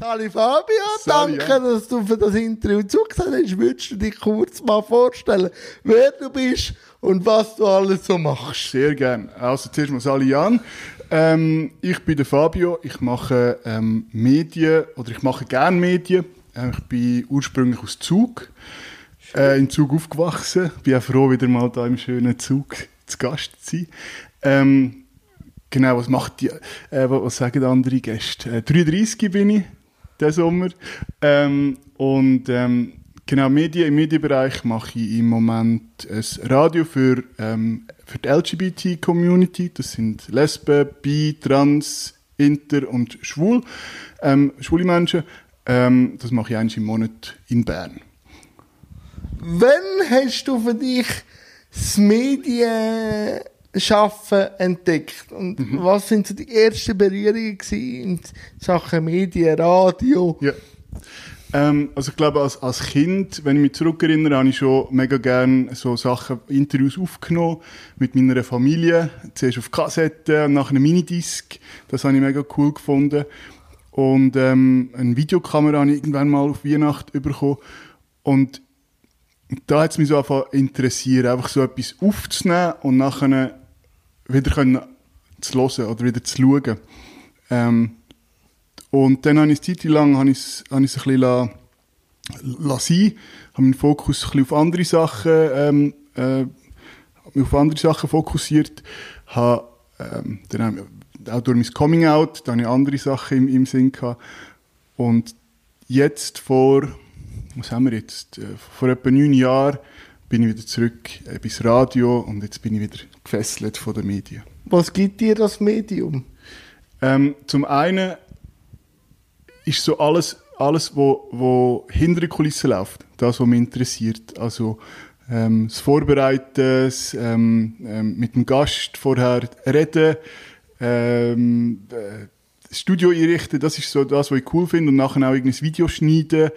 Sali Fabio, Sali, danke, ja. dass du für das Interview zugesagt hast. Würdest du dich kurz mal vorstellen, wer du bist und was du alles so machst? Sehr gern. Also zuerst mal Sali Jan. Ähm, ich bin der Fabio. Ich mache ähm, Medien oder ich mache gern Medien. Äh, ich bin ursprünglich aus Zug. Äh, in Zug aufgewachsen. Bin auch froh, wieder mal da im schönen Zug zu Gast zu sein. Ähm, genau, was macht die, äh, was, was sagen andere Gäste? Äh, 33 bin ich diesen Sommer. Ähm, und ähm, genau, Medien, im Medienbereich mache ich im Moment ein Radio für, ähm, für die LGBT-Community. Das sind Lesben, Bi, Trans, Inter und Schwul. Ähm, schwule Menschen. Ähm, das mache ich einmal im Monat in Bern. Wann hast du für dich das Medienschaffen entdeckt? Und Mhm. was sind so die ersten Berührungen in Sachen Medien, Radio? Ja. Ähm, also ich glaube, als, als Kind, wenn ich mich zurückerinnere, habe ich schon mega gerne so Sachen, Interviews aufgenommen mit meiner Familie. Zuerst auf Kassette und nachher Minidisc. Das habe ich mega cool gefunden. Und ähm, eine Videokamera habe ich irgendwann mal auf Weihnachten bekommen. Und da hat es mich so angefangen zu interessieren, einfach so etwas aufzunehmen und nachher wieder können zu hören oder wieder zu schauen. Ähm, und dann habe ich eine Zeit lang habe ich es, habe ich es ein bisschen la, la sein, habe meinen Fokus ein bisschen auf andere Sachen, ähm, äh, mich auf andere Sachen fokussiert, habe, ähm, dann auch durch mein Coming Out, da habe ich andere Sachen im, im Sinn gehabt. Und jetzt vor, was haben wir jetzt, äh, vor etwa neun Jahren bin ich wieder zurück äh, bis Radio und jetzt bin ich wieder gefesselt von den Medien. Was gibt dir das Medium? Ähm, zum einen ist so alles, alles wo, wo hinter der Kulisse läuft, das, was mich interessiert. Also ähm, das Vorbereiten, das, ähm, ähm, mit dem Gast vorher reden, ähm, äh, das Studio einrichten, das ist so das, was ich cool finde. Und nachher auch irgendein Video schneiden,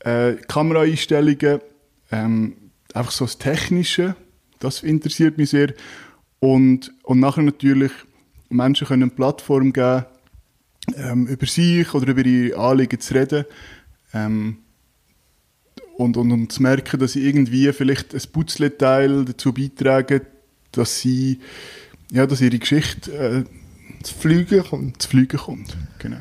äh, Kameraeinstellungen, ähm, einfach so das Technische, das interessiert mich sehr. Und, und nachher natürlich, Menschen können eine Plattform geben, ähm, über sich oder über ihre Anliegen zu reden. Ähm, und, und, und zu merken, dass sie irgendwie vielleicht ein Putzleteil dazu beitragen, dass sie, ja, dass ihre Geschichte äh, Das Fliegen kommt. zu fliegen kommt. Genau.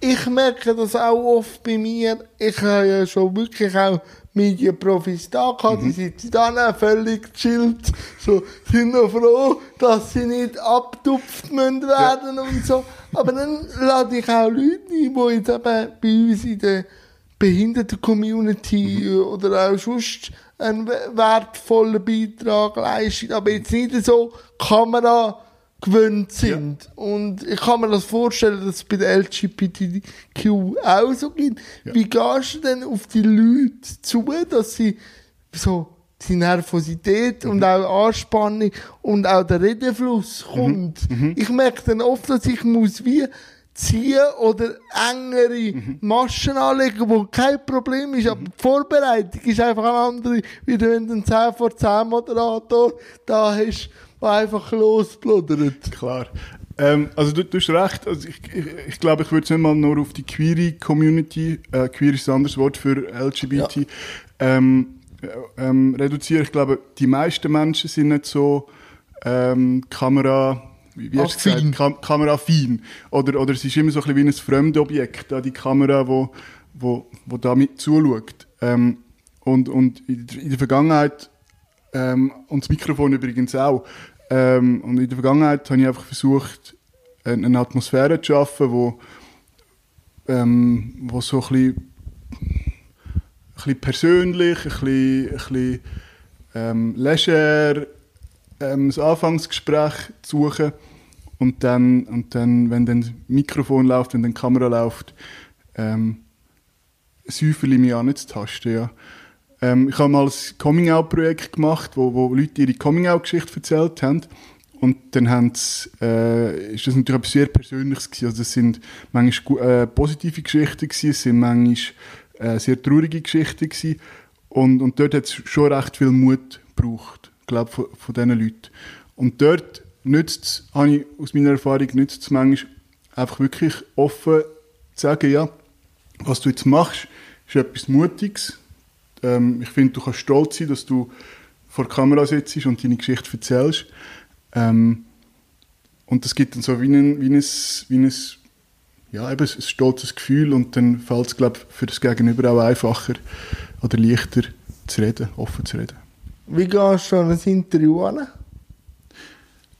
Ich merke das auch oft bei mir. Ich habe ja schon wirklich auch Medienprofis da gehabt, die sitzen da völlig chillt, so, sind noch froh, dass sie nicht abtupft müssen werden und so. Aber dann lade ich auch Leute ein, die jetzt eben bei uns in der Behinderten-Community oder auch sonst einen we- wertvollen Beitrag leisten, aber jetzt nicht so Kamera gewöhnt sind. Und ich kann mir das vorstellen, dass es bei der LGBTQ auch so gibt. Wie gehst du denn auf die Leute zu, dass sie so die Nervosität und auch Anspannung und auch der Redefluss kommt? Ich merke dann oft, dass ich muss wie ziehen oder engere Maschen anlegen, wo kein Problem ist, aber die Vorbereitung ist einfach eine andere, wie du einen 10 vor 10 Moderator da hast, der einfach losbluddert. Klar. Ähm, also du, du hast recht. Also ich, ich, ich glaube, ich würde es nicht mal nur auf die queere Community, äh, queer ist ein anderes Wort für LGBT, ähm, äh, ähm, reduzieren. Ich glaube, die meisten Menschen sind nicht so ähm, Kamera, wie, wie hast du gesagt, Kam kameraaffin. Oder, oder es ist immer so ein bisschen wie ein Fremdobjekt, da die Kamera, wo, wo, wo da mit zuschaut. Ähm, und, und in der Vergangenheit ähm, und das Mikrofon übrigens auch. Ähm, und in der Vergangenheit habe ich einfach versucht, eine, Atmosphäre zu schaffen, wo, ähm, wo so ein bisschen, ein bisschen persönlich, ein bisschen, ein bisschen ähm, leger ähm, das Anfangsgespräch zu suchen und dann, und dann, wenn dann das Mikrofon läuft, wenn dann die Kamera läuft, ähm, Säuferli mich anzutasten, ja. Ähm, ich habe mal ein Coming-out-Projekt gemacht, wo, wo Leute ihre Coming-out-Geschichte erzählt haben. Und dann haben äh, ist das natürlich etwas sehr Persönliches gewesen. Also das sind manchmal äh, positive Geschichten gewesen, es sind manchmal äh, sehr traurige Geschichten gewesen. Und, und dort hat es schon recht viel Mut gebraucht, glaube von, von diesen Leuten. Und dort nützt es, habe ich aus meiner Erfahrung, nützt es manchmal einfach wirklich offen zu sagen, ja, was du jetzt machst, ist etwas Mutiges. Ähm, ich finde, du kannst stolz sein, dass du vor der Kamera sitzt und deine Geschichte erzählst. Ähm, und das gibt dann so wie ein, wie ein, wie ein ja, eben ein stolzes Gefühl und dann fällt es, glaube ich, für das Gegenüber auch einfacher oder leichter zu reden, offen zu reden. Wie gehst du an ein Interview an?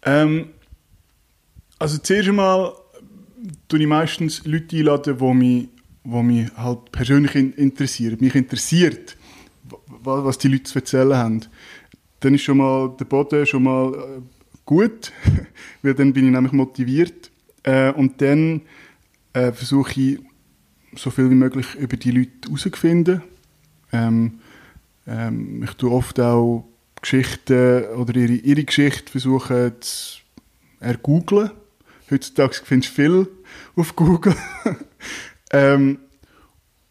Ähm, also zuerst einmal tue ich meistens Leute einladen, die mich, die mich halt persönlich interessieren. Mich interessiert, was die Leute zu erzählen haben. Dann ist schon mal der Boden schon mal äh, gut, weil dann bin ich nämlich motiviert. Äh, und dann äh, versuche ich, so viel wie möglich über die Leute herauszufinden. Ähm, ähm, ich tue oft auch Geschichten oder ihre, ihre Geschichte versuchen zu ergoogeln. Heutzutage findest du viel auf Google. ähm,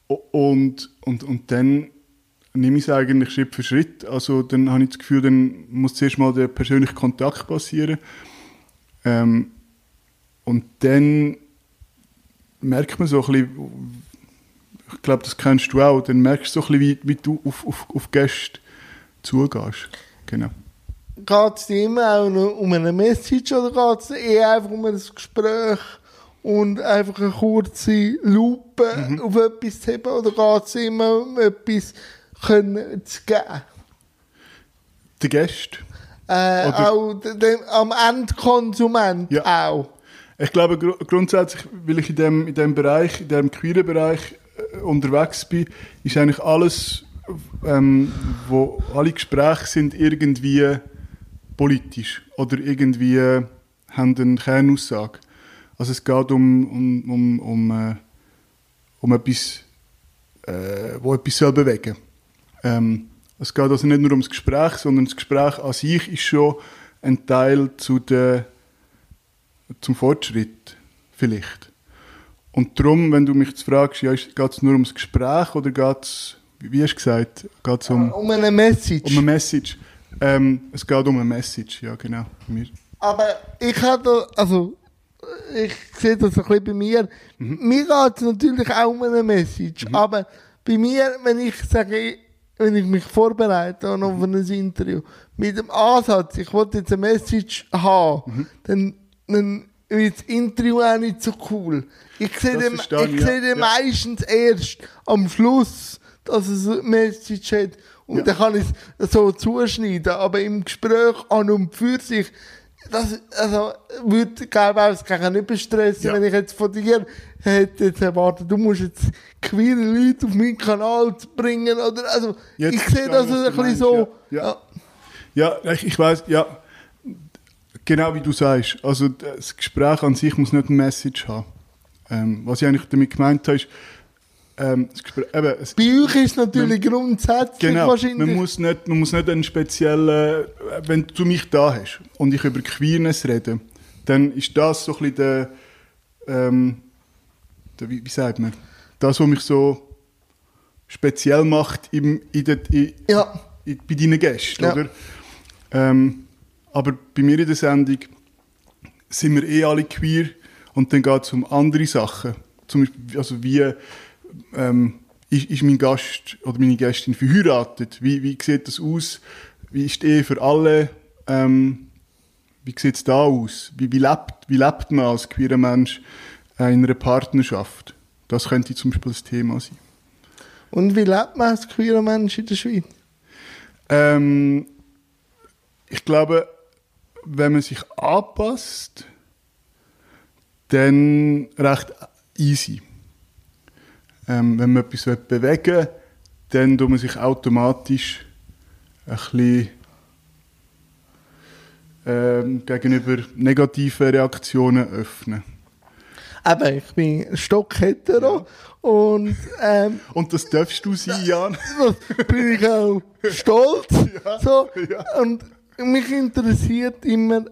und, und, und dann nehme ich es eigentlich Schritt für Schritt. Also dann habe ich das Gefühl, dann muss zuerst mal der persönliche Kontakt passieren. Ähm, und dann merkt man so ein bisschen, ich glaube, das kennst du auch, dann merkst du so ein bisschen, wie, wie du auf, auf, auf Gäste zugehst. Genau. Geht es dir immer auch noch um eine Message oder geht es eher einfach um ein Gespräch und einfach eine kurze Lupe mhm. auf etwas zu haben oder geht es immer um etwas können zu geben? Der Gäste? Äh, auch dem, am Endkonsument ja. auch. Ich glaube gr grundsätzlich, weil ich in dem, in dem Bereich, in dem queeren Bereich äh, unterwegs bin, ist eigentlich alles, ähm, wo alle Gespräche sind irgendwie politisch oder irgendwie äh, haben eine Kernaussage. Also es geht um, um, um, um, äh, um etwas, äh, wo etwas soll bewegen ähm, Es geht also nicht nur ums Gespräch, sondern das Gespräch an sich ist schon ein Teil zu der zum Fortschritt vielleicht. Und darum, wenn du mich jetzt fragst, ja, geht es nur ums Gespräch oder geht es, wie hast du gesagt, geht es um... Um eine Message. Um eine Message. Ähm, es geht um eine Message, ja genau. Aber ich hatte, also ich sehe das ein bisschen bei mir. Mhm. Mir geht es natürlich auch um eine Message, mhm. aber bei mir, wenn ich sage, wenn ich mich vorbereite auf ein Interview, mit dem Ansatz, ich wollte jetzt eine Message haben, mhm. dann dann wird das Interview auch nicht so cool. Ich sehe den, ich ja. sehe den ja. meistens erst am Schluss, dass es eine Message hat. Und ja. dann kann ich es so zuschneiden. Aber im Gespräch an und für sich, das, also, würde, auch das Gegenüber stressen, ja. wenn ich jetzt von dir hätte jetzt erwartet, du musst jetzt queere Leute auf meinen Kanal bringen, oder, also, jetzt ich sehe das ein bisschen so, ja. Ja, ich, ich weiß, ja, Genau wie du sagst. Also das Gespräch an sich muss nicht eine Message haben. Ähm, was ich eigentlich damit gemeint habe, ist, ähm, eben, es, Bei euch ist natürlich man, grundsätzlich genau, wahrscheinlich... Man muss, nicht, man muss nicht einen speziellen... Wenn du mich da hast und ich über Queerness rede, dann ist das so ein bisschen der... Ähm, der wie, wie sagt man? Das, was mich so speziell macht im, in der, in, ja. in, bei deinen Gästen, ja. oder? Ähm, aber bei mir in der Sendung sind wir eh alle queer und dann geht es um andere Sachen. Zum Beispiel, also wie ähm, ist, ist mein Gast oder meine Gästin verheiratet? Wie, wie sieht das aus? Wie ist die Ehe für alle? Ähm, wie sieht es da aus? Wie, wie, lebt, wie lebt man als queerer Mensch äh, in einer Partnerschaft? Das könnte zum Beispiel das Thema sein. Und wie lebt man als queerer Mensch in der Schweiz? Ähm, ich glaube, wenn man sich anpasst, dann recht easy. Ähm, wenn man etwas bewegen will, dann tut man sich automatisch ein bisschen ähm, gegenüber negativen Reaktionen öffnen. Aber ich bin stockhetero ja. und ähm, und das darfst du sein, Jan. Bin ich auch stolz. Ja. So. Ja. Und mich interessiert immer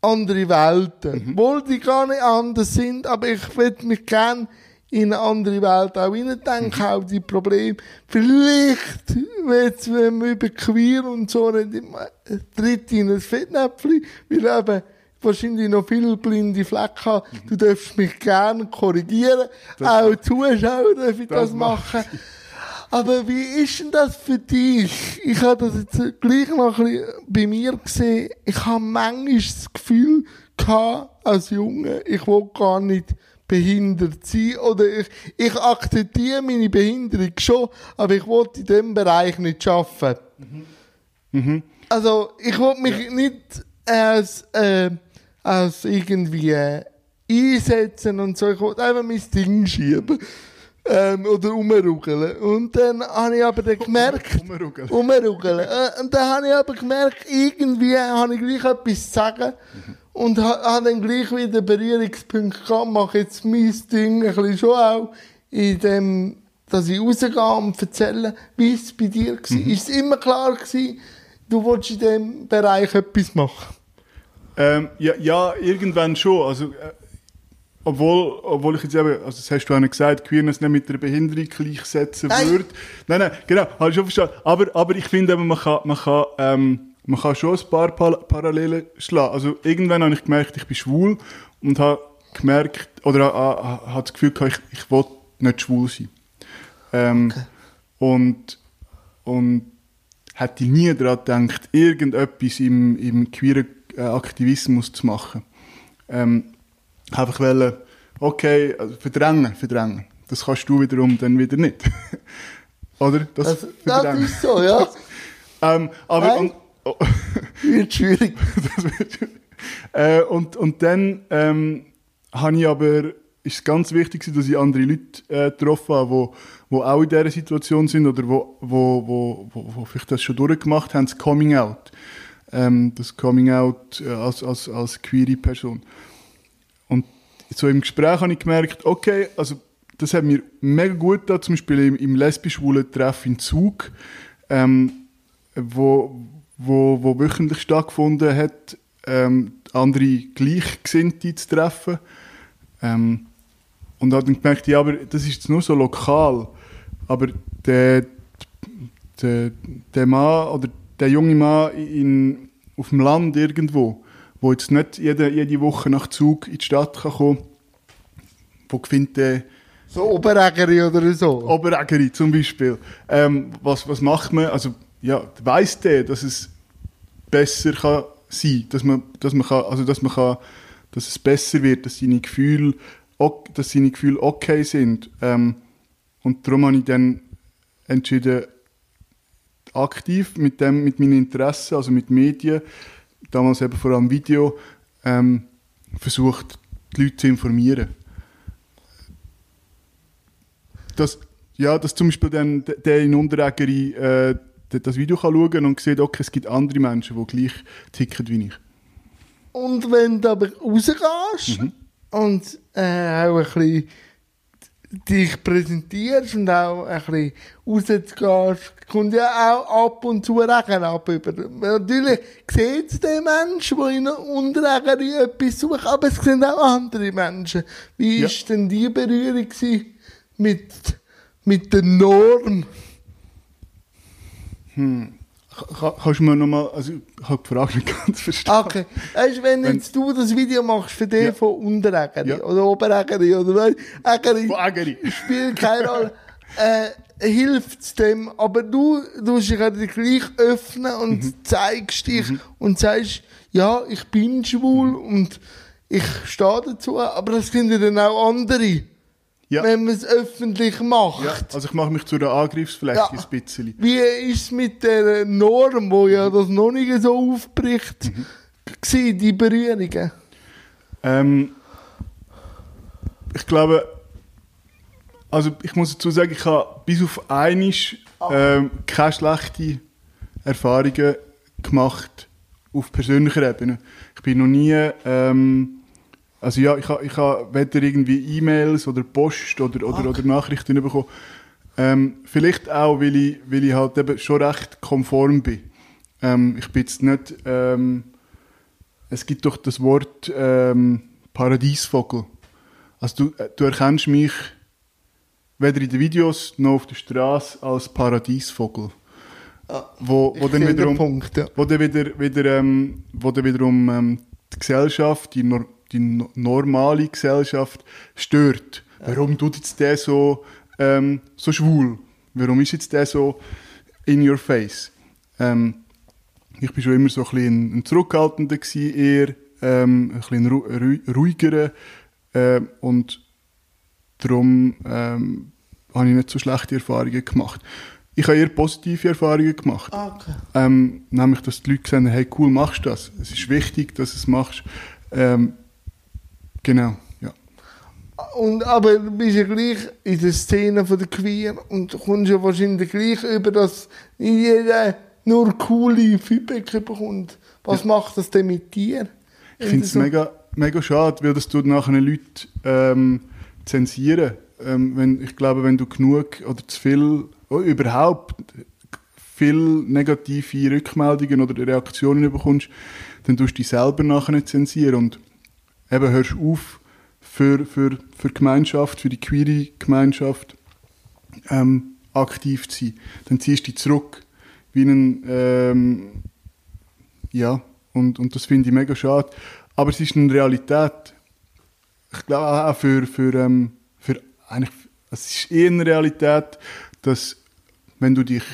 andere Welten. Mhm. Obwohl die gar nicht anders sind, aber ich würde mich gerne in eine andere Welt auch hineindenken, mhm. auch die Probleme. Vielleicht, jetzt, wenn wir über Queer und so reden, tritt in ein Fettnäpfchen, weil eben, wahrscheinlich noch viele blinde Flecken habe. Du darfst mich gerne korrigieren. Auch Zuschauer dürfen das, das machen. Aber wie ist denn das für dich? Ich habe das jetzt gleich noch ein bisschen bei mir gesehen. Ich habe manchmal das Gefühl gehabt, als Junge, ich will gar nicht behindert sein. Oder ich, ich akzeptiere meine Behinderung schon, aber ich will in diesem Bereich nicht arbeiten. Also, ich will mich nicht als, äh, als irgendwie äh, einsetzen und so. Ich will einfach mein Ding schieben. Ähm, oder umrugeln. Und dann habe ich aber dann gemerkt, Umrugeln. umrugeln. Äh, und dann habe ich aber gemerkt, irgendwie habe ich gleich etwas zu sagen. Und ha- habe dann gleich wieder Berührungspunkte gehabt, mache jetzt mein Ding ein bisschen schon auch, in dem, dass ich rausgehe und erzähle, wie es bei dir war. Ist es immer klar gewesen, du wolltest in diesem Bereich etwas machen? Ähm, ja, ja, irgendwann schon. Also, äh, obwohl, obwohl ich jetzt eben, also das hast du auch nicht gesagt, Queerness nicht mit einer Behinderung gleichsetzen würde. Nein, nein, genau, habe ich schon verstanden. Aber, aber ich finde eben, man kann, man kann, ähm, man kann schon ein paar Parallelen schlagen. Also irgendwann habe ich gemerkt, ich bin schwul und habe gemerkt, oder habe, das Gefühl gehabt, ich, ich will nicht schwul sein. Ähm, Und, und hätte nie daran gedacht, irgendetwas im, im queeren äh, Aktivismus zu machen. Ähm, einfach wollen, okay, also verdrängen, verdrängen. Das kannst du wiederum dann wieder nicht. Oder? Das, Das, das ist so, ja. Ähm, aber, und, oh, Wird schwierig. das wird, äh, und, und dann ähm, habe ich aber, ist es ganz wichtig, dass ich andere Leute äh, getroffen habe, wo, wo auch in dieser Situation sind oder wo, wo, wo, wo, wo vielleicht das schon durchgemacht haben, das Coming Out. Ähm, das Coming Out äh, als, als, als queere Person. Und so im Gespräch habe ich gemerkt, okay, also das hat mir mega gut getan, zum Beispiel im, im lesbisch-schwulen Treff in Zug, ähm, wo, wo, wo wöchentlich stattgefunden hat, ähm, andere Gleichgesinnte zu treffen. Ähm, und habe dann gemerkt, ja, aber das ist jetzt nur so lokal. Aber der, der, der Mann oder der junge Mann in, auf dem Land irgendwo, wo jetzt nicht jede, jede Woche nach Zug in die Stadt kann kommen wo findet der So Oberägeri oder so. Oberägeri zum Beispiel. Ähm, was, was macht man? Also, ja, weiss der, dass es besser kann sein, dass man, dass man kann, also, dass man kann, dass es besser wird, dass seine Gefühle, dass seine Gefühle okay sind. Ähm, und darum habe ich dann entschieden, aktiv mit dem, mit meinen Interessen, also mit Medien, damals eben vor allem Video, ähm, versucht, die Leute zu informieren dass, ja, dass zum Beispiel dann der in Unterägeri äh, das Video kann schauen und sieht, okay, es gibt andere Menschen, die gleich ticken wie ich. Und wenn du aber rausgehst und äh, auch ein bisschen dich präsentierst und auch ein bisschen rausgehst, kommt ja auch ab und zu Regen ab. Über. Natürlich sieht es den Menschen, die in Unterregen etwas suchen, aber es sind auch andere Menschen. Wie Ja. ist denn die Berührung mit, mit der Norm? Ka- Kannst du mir nochmal, also ich habe die Frage nicht ganz verstanden. Okay. Weißt, wenn Wenn- jetzt du das Video machst für den Ja. von Unterägeri Ja. oder Oberägeri oder Ägeri Ägeri. spielt keine Rolle, äh, hilft es dem. Aber du, musst dich halt gleich öffnen und Mhm. zeigst dich und sagst, ja, ich bin schwul und ich stehe dazu. Aber das sind ja dann auch andere, Ja. wenn man es öffentlich macht. Ja, also ich mache mich zu einer Angriffsfläche Ja. ein bisschen. Wie ist es mit der Norm, wo ja das noch nicht so aufbricht, Mhm. gewesen, die Berührungen? Ähm, ich glaube, also ich muss dazu sagen, ich habe bis auf einisch ähm, keine schlechten Erfahrungen gemacht auf persönlicher Ebene. Ich bin noch nie, ähm, also ja, ich habe ich ha weder irgendwie E-Mails oder Post oder, oder, oder Nachrichten bekommen. Ähm, vielleicht auch, weil ich, weil ich halt eben schon recht konform bin. Ähm, ich bin jetzt nicht, ähm, es gibt doch das Wort ähm, Paradiesvogel. Also du, äh, du erkennst mich weder in den Videos noch auf der Straße als Paradiesvogel. Wo, wo Ich dann wiederum, Punkt, ja. wo dann wieder, wieder, ähm, wo dann wiederum ähm, die Gesellschaft, die, die no normale Gesellschaft stört. Warum tut jetzt der so, ähm, so schwul? Warum ist jetzt der so in your face? Ähm, ich bin schon immer so ein bisschen ein zurückhaltender gewesen, eher ähm, ein bisschen ru ru ruhigerer äh, und darum ähm, habe ich nicht so schlechte Erfahrungen gemacht. Ich habe eher positive Erfahrungen gemacht. Okay. Ähm, nämlich, dass die Leute haben, hey, cool, machst du das. Es ist wichtig, dass du es machst. Ähm, genau, ja. Und, aber du bist ja gleich in der Szene von der Queer und kommst ja wahrscheinlich gleich über, dass jeder nur coole Feedback bekommt. Was macht das denn mit dir? Ich finde es so- mega, mega schade, weil das tut nachher Leute ähm, zensieren. Ähm, wenn, ich glaube, wenn du genug oder zu viel, oh, überhaupt viel negative Rückmeldungen oder Reaktionen bekommst, dann tust du dich selber nachher nicht zensieren und eben hörst auf für, für, für die Gemeinschaft, für die queere Gemeinschaft ähm, aktiv zu sein. Dann ziehst du dich zurück wie ein, ähm, ja, und, und das finde ich mega schade. Aber es ist eine Realität. Ich glaube auch für, für, ähm, für eigentlich, es ist eher eine Realität, dass wenn du dich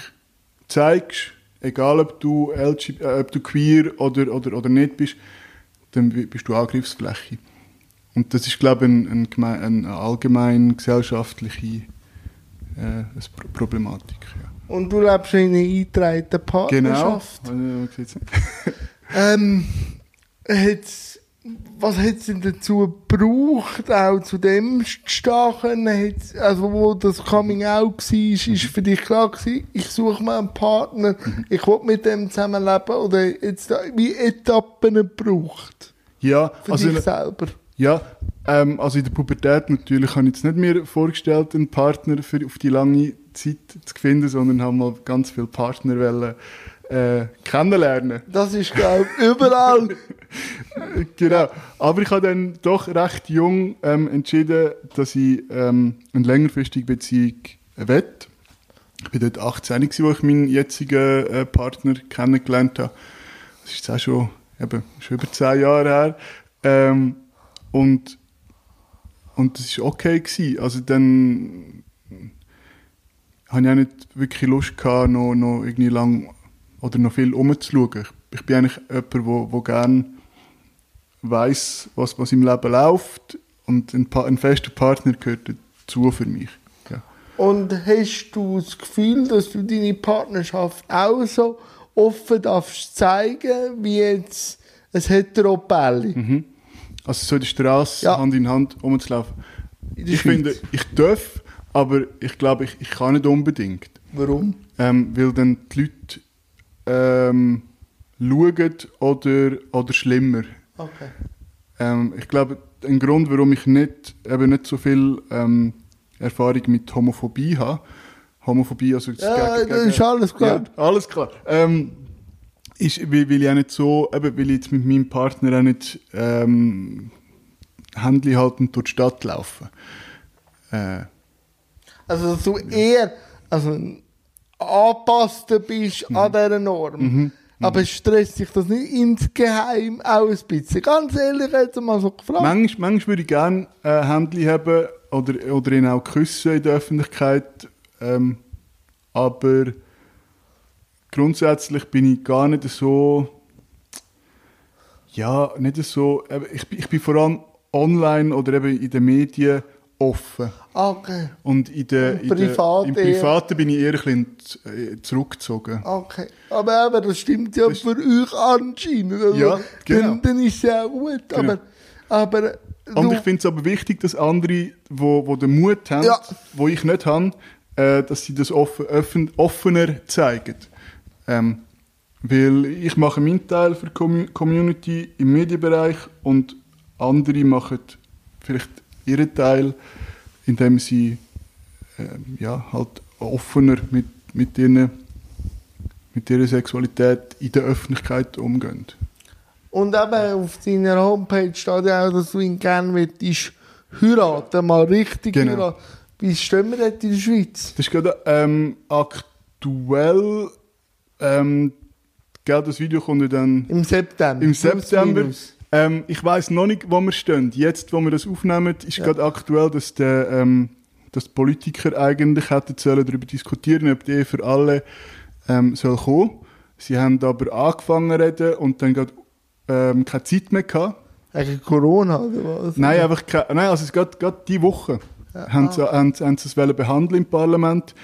zeigst, egal ob du, LGBT, äh, ob du queer oder, oder, oder nicht bist, dann bi- bist du Angriffsfläche. Und das ist, glaube ich, ein, ein, eine allgemein gesellschaftliche äh, eine Pro- Problematik. Ja. Und du lebst in einer eingetragenen Genau. Partnerschaft. Nicht. Ähm, hat's, was hat es denn dazu gebraucht, auch zu dem zu? Hat's, also wo das Coming Out war, ist für dich klar gewesen, ich suche mir einen Partner, ich will mit dem zusammenleben oder jetzt wie Etappen gebraucht Ja, für also, dich selber? ja ähm, also in der Pubertät natürlich habe ich jetzt nicht mir vorgestellt, einen Partner für, auf die lange Zeit zu finden, sondern habe mal ganz viele Partner wollen, äh, kennenlernen. Das ist, glaube ich, überall. genau. Aber ich habe dann doch recht jung ähm, entschieden, dass ich ähm, eine längerfristige Beziehung will. Ich bin dort 18, gewesen, wo ich meinen jetzigen äh, Partner kennengelernt habe. Das ist jetzt auch schon, eben, schon über zehn Jahre her. Ähm, und, und das war okay. Gewesen. Also dann habe ich auch nicht wirklich Lust gehabt, noch, noch irgendwie lang oder noch viel umzuschauen. Ich, ich bin eigentlich jemand, der wo, wo gerne weiß, was, was im Leben läuft und ein, ein fester Partner gehört dazu für mich. Ja. Und hast du das Gefühl, dass du deine Partnerschaft auch so offen darfst zeigen, wie jetzt ein Heteropelli? Mhm. Also so der Straße Ja. Hand in Hand rumzulaufen. In Ich Schweiz. finde, ich darf, aber ich glaube, ich, ich kann nicht unbedingt. Warum? Ähm, weil dann die Leute ähm, schauen oder, oder schlimmer. Okay. Ähm, ich glaube, ein Grund, warum ich nicht, eben nicht so viel ähm, Erfahrung mit Homophobie habe, Homophobie, also das Ja, gegen- gegen- ist alles klar. Ja, alles klar. Ähm, ist, weil, weil ich auch nicht so, eben, weil ich jetzt mit meinem Partner auch nicht ähm, Händchen haltend durch die Stadt laufen. Äh, Also, dass du eher also, angepasster bist Mhm. an dieser Norm. Aber stresst sich das nicht insgeheim auch ein bisschen? Ganz ehrlich, jetzt mal so gefragt. manchmal, manchmal würde ich gerne äh, Händchen haben oder, oder ihn auch küssen in der Öffentlichkeit. Ähm, aber grundsätzlich bin ich gar nicht so. Ja, nicht so. eben, Ich, bin- ich bin vor allem online oder eben in den Medien offen. Okay, Und in der, Im in der, Privat im eher. Privaten bin ich eher ein bisschen äh, zurückgezogen. okay. Aber eben, das stimmt ja für euch anscheinend. Also, Ja, genau. dann, dann ist es ja gut. Genau. Aber, aber Und ich finde es aber wichtig, dass andere, wo, wo den Mut haben, Ja. wo ich nicht habe, äh, dass sie das offen, offen, offener zeigen. Ähm, weil ich mache meinen Teil für die Commu- Community im Medienbereich und andere machen vielleicht ihren Teil, indem sie ähm, ja, halt offener mit, mit, ihnen, mit ihrer Sexualität in der Öffentlichkeit umgehen. Und eben auf deiner Homepage steht ja auch, dass du ihn gerne möchtest heiraten, mal richtig Genau. heiraten. Wie stehen wir dort in der Schweiz? Das ist gerade ähm, aktuell. Ähm, gell, das Video kommt dann Im September. im Plus, September. minus. Ähm, ich weiß noch nicht, wo wir stehen. Jetzt, wo wir das aufnehmen, ist ja. gerade aktuell, dass der, ähm, dass die Politiker eigentlich hätten sollen darüber diskutieren, ob die für alle ähm, soll kommen. Sie haben aber angefangen zu reden und dann gerade ähm, keine Zeit mehr gehabt. Wegen Corona oder was? Nein, einfach keine, nein, also es geht gerade diese Woche. Ja. Haben, sie, haben, haben sie es behandeln im Parlament,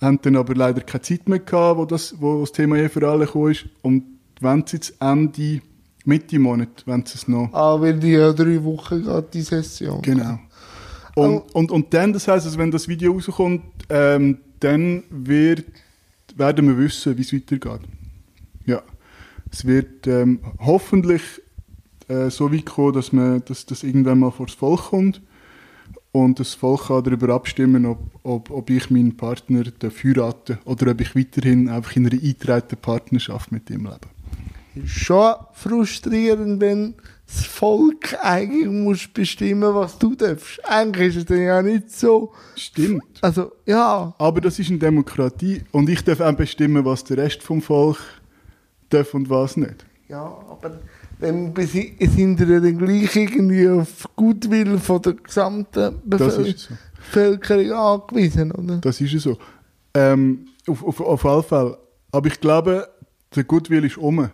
haben dann aber leider keine Zeit mehr gehabt, wo das, wo das Thema Ehe für alle gekommen ist. Und wenn sie jetzt Ende Mitte Monat, wenn sie es noch. Ah, weil die ja drei Wochen geht, die Session. Genau. Und, oh. und, und dann, das heisst, also wenn das Video rauskommt, ähm, dann wird, werden wir wissen, wie es weitergeht. Ja. Es wird ähm, hoffentlich äh, so weit kommen, dass, man, dass das irgendwann mal vor das Volk kommt und das Volk kann darüber abstimmen, ob, ob, ob ich meinen Partner heirate oder ob ich weiterhin einfach in einer eingetragenen Partnerschaft mit ihm lebe schon frustrierend, wenn das Volk eigentlich muss bestimmen, was du darfst. Eigentlich ist es dann ja nicht so. Stimmt. Also, ja. Aber das ist eine Demokratie und ich darf auch bestimmen, was der Rest vom Volk darf und was nicht. Ja, aber dann sind wir dann gleich irgendwie auf Gutwill von der gesamten Bevölkerung, so. Angewiesen, oder? Das ist so. Ähm, auf, auf, auf alle Fälle. Aber ich glaube, der Gutwill ist um.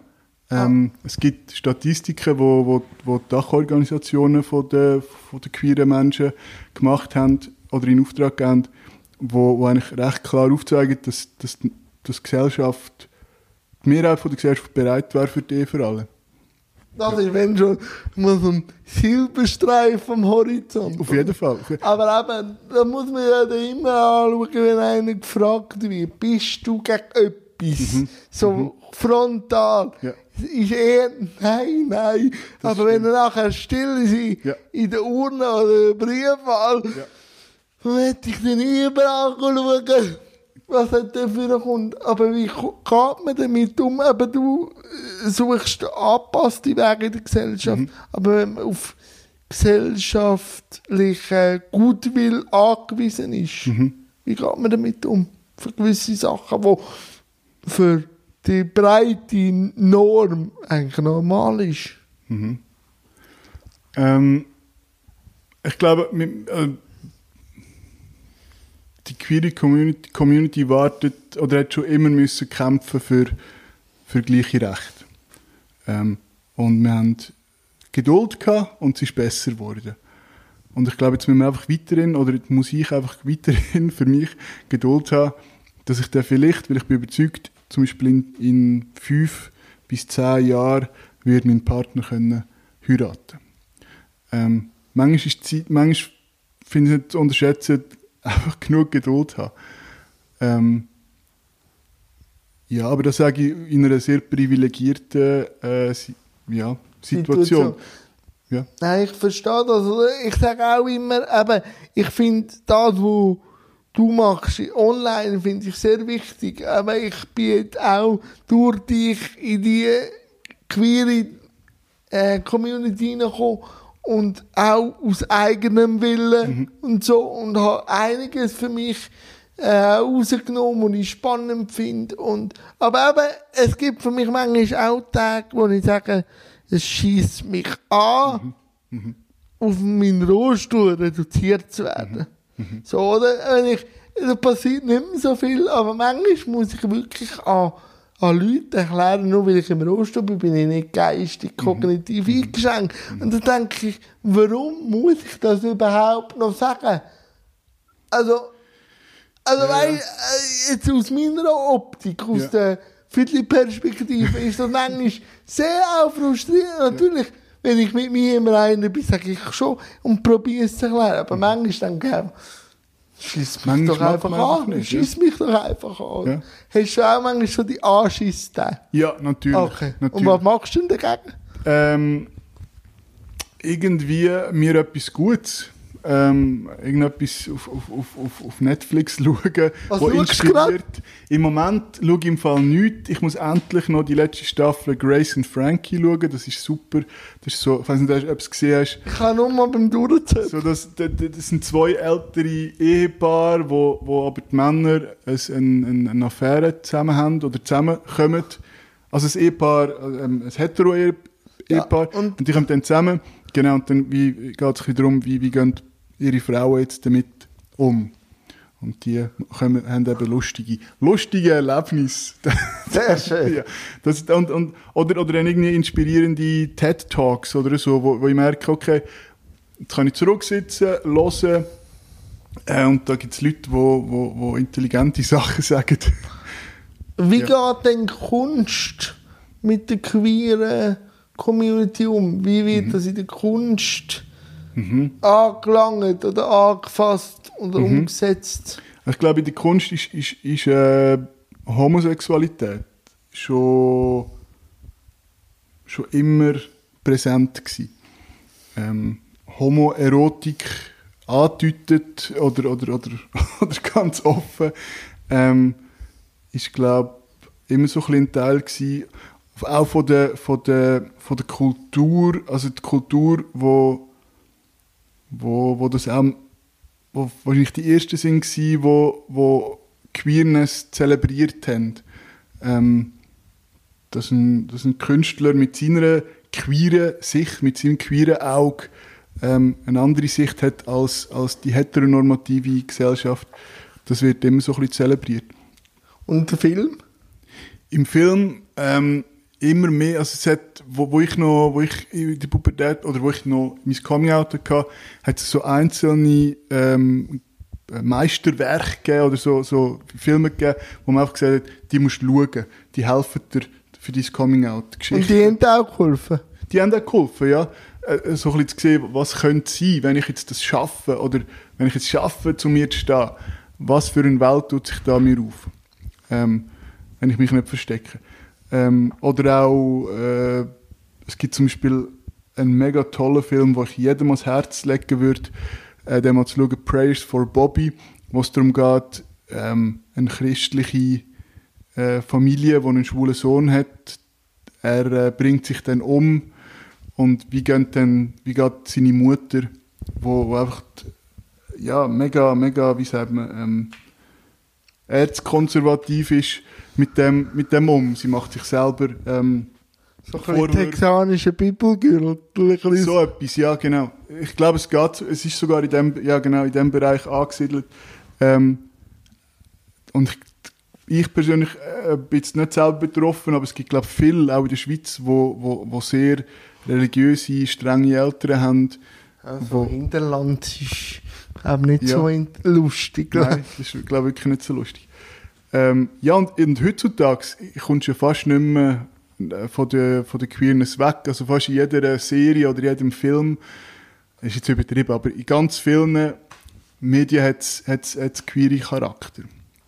Ähm, ah. Es gibt Statistiken, wo, wo, wo die Dachorganisationen von der, von der queeren Menschen gemacht haben oder in Auftrag geben, wo, wo eigentlich recht klar aufzeigen, dass, dass, dass die Gesellschaft, die Mehrheit von der Gesellschaft bereit wäre für die Ehe für alle. Das ist wenn schon mal so ein Silberstreif am Horizont. Auf jeden Fall. Aber eben, da muss man ja immer anschauen, wenn einer gefragt wird, bist du gegen etwas? Mhm. So mhm. frontal. Ja ist eher nein, nein. Das Aber stimmt. wenn er nachher still ist ja. in der Urne oder im Briefwahl, ja. dann hätte ich dann überall schauen, was hat der für kommt. Aber wie geht man damit um? Aber du äh, suchst angepasste Wege in der Gesellschaft. Mhm. Aber wenn man auf gesellschaftlichen Gutwill angewiesen ist, mhm. wie geht man damit um? Für gewisse Sachen, die für die breite Norm eigentlich normal ist. Mhm. Ähm, ich glaube, äh, die queere Community, Community wartet oder hat schon immer müssen kämpfen für, für gleiche Rechte. Ähm, und wir haben Geduld gehabt und es ist besser geworden. Und ich glaube, jetzt müssen wir einfach weiterhin, oder muss ich einfach weiterhin für mich Geduld haben, dass ich da vielleicht, weil ich bin überzeugt, zum Beispiel in, in fünf bis zehn Jahren wird mein Partner können heiraten ähm, Manchmal ist die Zeit, manchmal finde ich nicht zu unterschätzen, einfach genug Geduld haben. Ähm, ja, aber das sage ich in einer sehr privilegierten äh, ja, Situation. Situation. Ja. Nein, ich verstehe das. Ich sage auch immer, eben, ich finde das, was du machst online, finde ich sehr wichtig. Aber ich bin jetzt auch durch dich in die queere äh, Community hineingekommen und auch aus eigenem Willen mhm. und so und habe einiges für mich äh, rausgenommen und ich spannend finde. Und, aber eben, es gibt für mich manchmal auch Tage, wo ich sage, es schießt mich an, mhm. Mhm. auf meinen Rohstuhl reduziert zu werden. Mhm. So, oder? Wenn ich, da passiert nicht mehr so viel, aber manchmal muss ich wirklich an, an Leute erklären, nur weil ich im Rollstuhl bin, bin ich nicht geistig, mhm. kognitiv mhm. eingeschränkt. Und dann denke ich, warum muss ich das überhaupt noch sagen? Also, also ja. weil, äh, jetzt aus meiner Optik, aus ja. der Viertelperspektive, ist das manchmal sehr auch frustrierend. Natürlich, wenn ich mit mir immer einer bin, sage ich schon und probiere es zu erklären. Aber mhm. manchmal denke ich, schieß mich doch einfach an. Nicht, ja. mich doch einfach an. Ja. Hast du auch manchmal schon die Anschisse Ja, natürlich. Okay. natürlich. Und was machst du denn dagegen? Ähm, irgendwie mir etwas Gutes ähm, irgendetwas auf, auf, auf, auf Netflix schauen, Was wo inspiriert. Im Moment schaue ich im Fall nichts. Ich muss endlich noch die letzte Staffel Grace and Frankie schauen. Das ist super. Das ist so, ich weiß nicht, ob du es gesehen hast. Ich kann nur mal beim Durchziehen. So, das, das, das, sind zwei ältere Ehepaare, wo, wo aber die Männer eine, eine, eine Affäre zusammen haben oder zusammenkommen. Also ein Ehepaar, ähm, ein hetero Ja, Ehepaar. und- Und, die kommen dann zusammen. Genau, und dann geht es darum, wie, wie gehen ihre Frauen jetzt damit um. Und die kommen, haben eben lustige, lustige Erlebnisse. Sehr schön. ja, das, und, und, oder, oder dann irgendwie inspirierende TED-Talks oder so, wo, wo ich merke, okay, jetzt kann ich zurücksitzen, hören, äh, und da gibt es Leute, die wo, wo, wo intelligente Sachen sagen. Wie Ja. geht denn Kunst mit der queeren Community um? Wie Mhm. wird das in der Kunst angelangt oder angefasst oder Mhm. umgesetzt? Ich glaube, in der Kunst ist, ist, ist äh, Homosexualität schon, schon immer präsent gewesen. Ähm, Homoerotik andeutet oder, oder, oder, oder ganz offen ähm, ist, glaube immer so ein, Teil gewesen, auch von der, von, der, von der Kultur, also die Kultur, wo, wo, wo das auch wo wahrscheinlich die ersten sind gsi, wo, wo Queerness zelebriert haben. Ähm, dass, ein, dass ein Künstler mit seiner queeren Sicht, mit seinem queeren Auge ähm, eine andere Sicht hat als, als die heteronormative Gesellschaft. Das wird immer so ein bisschen zelebriert. Und der Film? Im Film ähm, immer mehr, also es hat, wo, wo ich noch, wo ich in die Pubertät, oder wo ich noch mein Coming-out hatte, hat es so einzelne ähm, Meisterwerke gegeben, oder so, so Filme gegeben, wo man einfach gesagt hat, die musst du schauen, die helfen dir für dein Coming-out-Geschichte. Und die haben auch geholfen. Die haben auch geholfen, ja. Äh, So ein bisschen zu sehen, was könnte sein, wenn ich jetzt das schaffe, oder wenn ich jetzt schaffe, zu mir zu stehen. Was für eine Welt tut sich da mir auf? Ähm, wenn ich mich nicht verstecke. Ähm, oder auch, äh, es gibt zum Beispiel einen mega tollen Film, wo ich jedem ans Herz legen würde, äh, den mal zu schauen, Prayers for Bobby, wo es darum geht, ähm, eine christliche äh, Familie, die einen schwulen Sohn hat, er äh, bringt sich dann um und wie geht dann, wie geht seine Mutter, wo, wo einfach, ja, mega, mega, wie sagt man, ähm, erzkonservativ ist, mit dem, mit dem um. Sie macht sich selber, ähm, So ein texanische bisschen- so etwas, ja, genau. Ich glaube, es geht, es ist sogar in dem, ja, genau, in dem Bereich angesiedelt. Ähm, und ich, ich persönlich äh, bin jetzt nicht selber betroffen, aber es gibt, glaube ich, viele, auch in der Schweiz, wo, wo, wo sehr religiöse, strenge Eltern haben. Also Wo- Hinterland ist, glaube nicht Ja. so lustig. Nein, das ist, glaube ich, wirklich nicht so lustig. Ähm, ja, und, und heutzutage kommst du ja fast nicht mehr äh, von der, von der Queerness weg. Also fast in jeder Serie oder jedem Film, das ist jetzt übertrieben, aber in ganz vielen Medien hat es queere Charakter.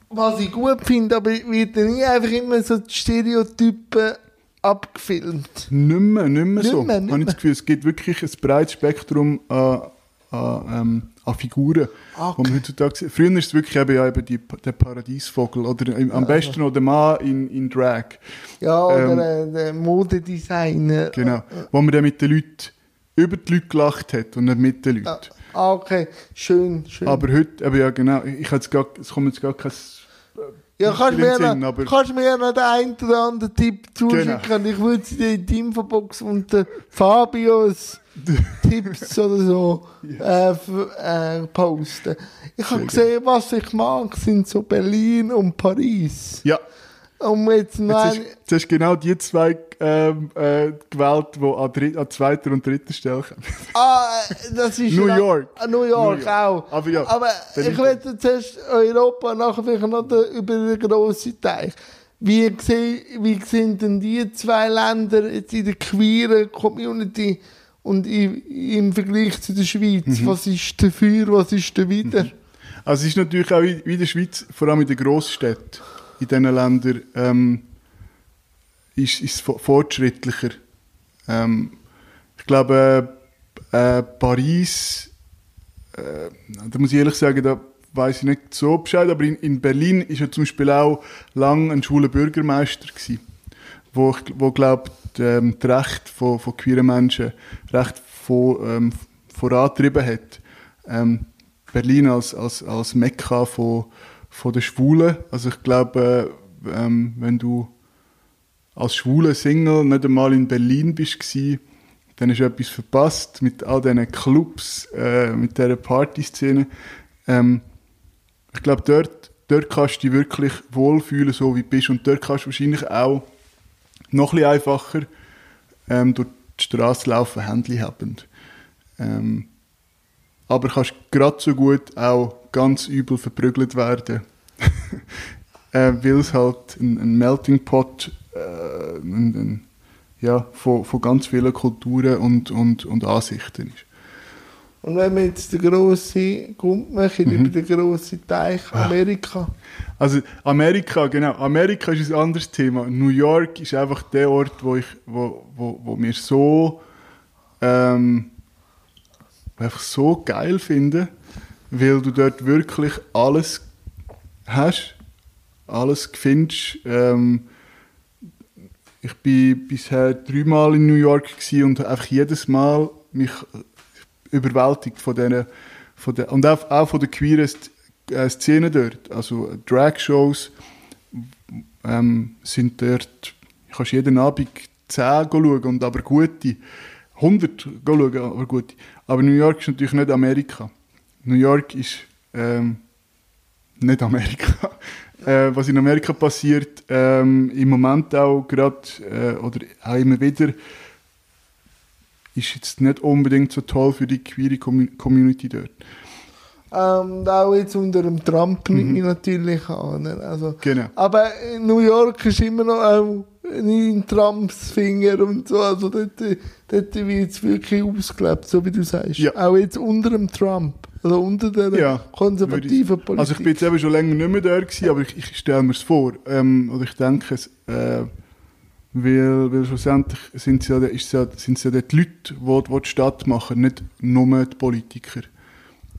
Was ich gut finde, aber wird nie einfach immer so die Stereotypen abgefilmt. Nicht mehr, nicht mehr so. Nicht mehr, nicht Habe ich mehr. das Gefühl, es gibt wirklich ein breites Spektrum an, an, ähm, an Figuren, Ah, man heutzutage. Früher ist es wirklich eben, ja, eben die, der Paradiesvogel oder im- am besten noch der Mann in, in Drag. Ja, Ähm, oder äh, der Modedesigner. Genau. Wo man dann mit den Leuten über die Leute gelacht hat und nicht mit den Leuten. Ah, ah, okay, schön, schön. Aber heute, eben ja genau, ich, ich jetzt gar, es kommt jetzt gar kein... ja, kannst mir, Sinn, noch, kannst mir noch den einen oder anderen Tipp zuschicken? Genau. Ich würde sie dir in die Infobox unter Fabios Tipps oder so äh, f- äh, posten. Ich habe gesehen, was ich mag, sind so Berlin und Paris. Ja, Um jetzt noch jetzt hast, jetzt hast du genau die zwei ähm, äh, gewählt, die an, dritt, an zweiter und dritter Stelle kommen. Ah, das ist New ja- York. Ah, New York, New York. auch. Aber ja, Aber ich werde zuerst Europa, nachher vielleicht noch den, über den grossen Teich. Wie, seh, wie sind denn die zwei Länder jetzt in der queeren Community und im, im Vergleich zu der Schweiz? Mhm. Was ist dafür, was ist dawider? Also es ist natürlich auch wie in der Schweiz, vor allem in den Grossstädten, in diesen Ländern, ähm, ist es fo- fortschrittlicher. Ähm, ich glaube, äh, äh, Paris, äh, da muss ich ehrlich sagen, da weiß ich nicht so Bescheid, aber in, in Berlin ist ja zum Beispiel auch lang ein schwuler Bürgermeister gewesen, wo, wo glaubt, ähm, die Rechte von, von queeren Menschen recht von, ähm, vorantrieben hat. Ähm, Berlin als, als, als Mekka von, von den Schwulen. Also ich glaube, äh, ähm, wenn du als schwuler Single nicht einmal in Berlin bist gsi, dann du etwas verpasst mit all diesen Clubs, äh, mit dieser Partyszene. Ähm, ich glaube, dort, dort kannst du dich wirklich wohlfühlen, so wie du bist. Und dort kannst du wahrscheinlich auch noch ein bisschen einfacher ähm, durch die Straße laufen, Händchen habend. Ähm, aber kannst gerade so gut auch ganz übel verprügelt werden. äh, Weil es halt ein, ein Melting Pot äh, ein, ein, ja, von, von ganz vielen Kulturen und, und, und Ansichten ist. Und wenn wir jetzt den grossen Grund machen, mhm. über den grossen Teich ah. Amerika. Also Amerika, genau. Amerika ist ein anderes Thema. New York ist einfach der Ort, wo ich, wo, wo, wo mir so ähm, einfach so geil finde, weil du dort wirklich alles hast, alles findest. Ähm, ich bin bisher dreimal in New York und einfach jedes Mal mich überwältigt von denen, von der, und auch, auch von der queeren äh, Szene dort. Also Drag-Shows ähm, sind dort, ich kann jeden Abend 10 schauen, und aber gute, 100 schauen, aber gute. Aber New York ist natürlich nicht Amerika. New York ist ähm, nicht Amerika. äh, was in Amerika passiert, ähm, im Moment auch gerade, äh, oder auch immer wieder, ist jetzt nicht unbedingt so toll für die queere Community dort. Ähm, auch jetzt unter dem Trump mhm. natürlich an. Also, genau. Aber New York ist immer noch auch in Trumps Finger und so. Also dort, dort wird es wirklich ausgelebt, so wie du sagst. Ja. Auch jetzt unter dem Trump. Also unter der ja, konservativen Politik. Also ich bin jetzt eben schon länger nicht mehr da gewesen, aber ich, ich stelle mir es vor. Ähm, oder ich denke es, äh, weil, weil schlussendlich sind es ja, ist ja, sind es ja die Leute, die, die die Stadt machen, nicht nur die Politiker.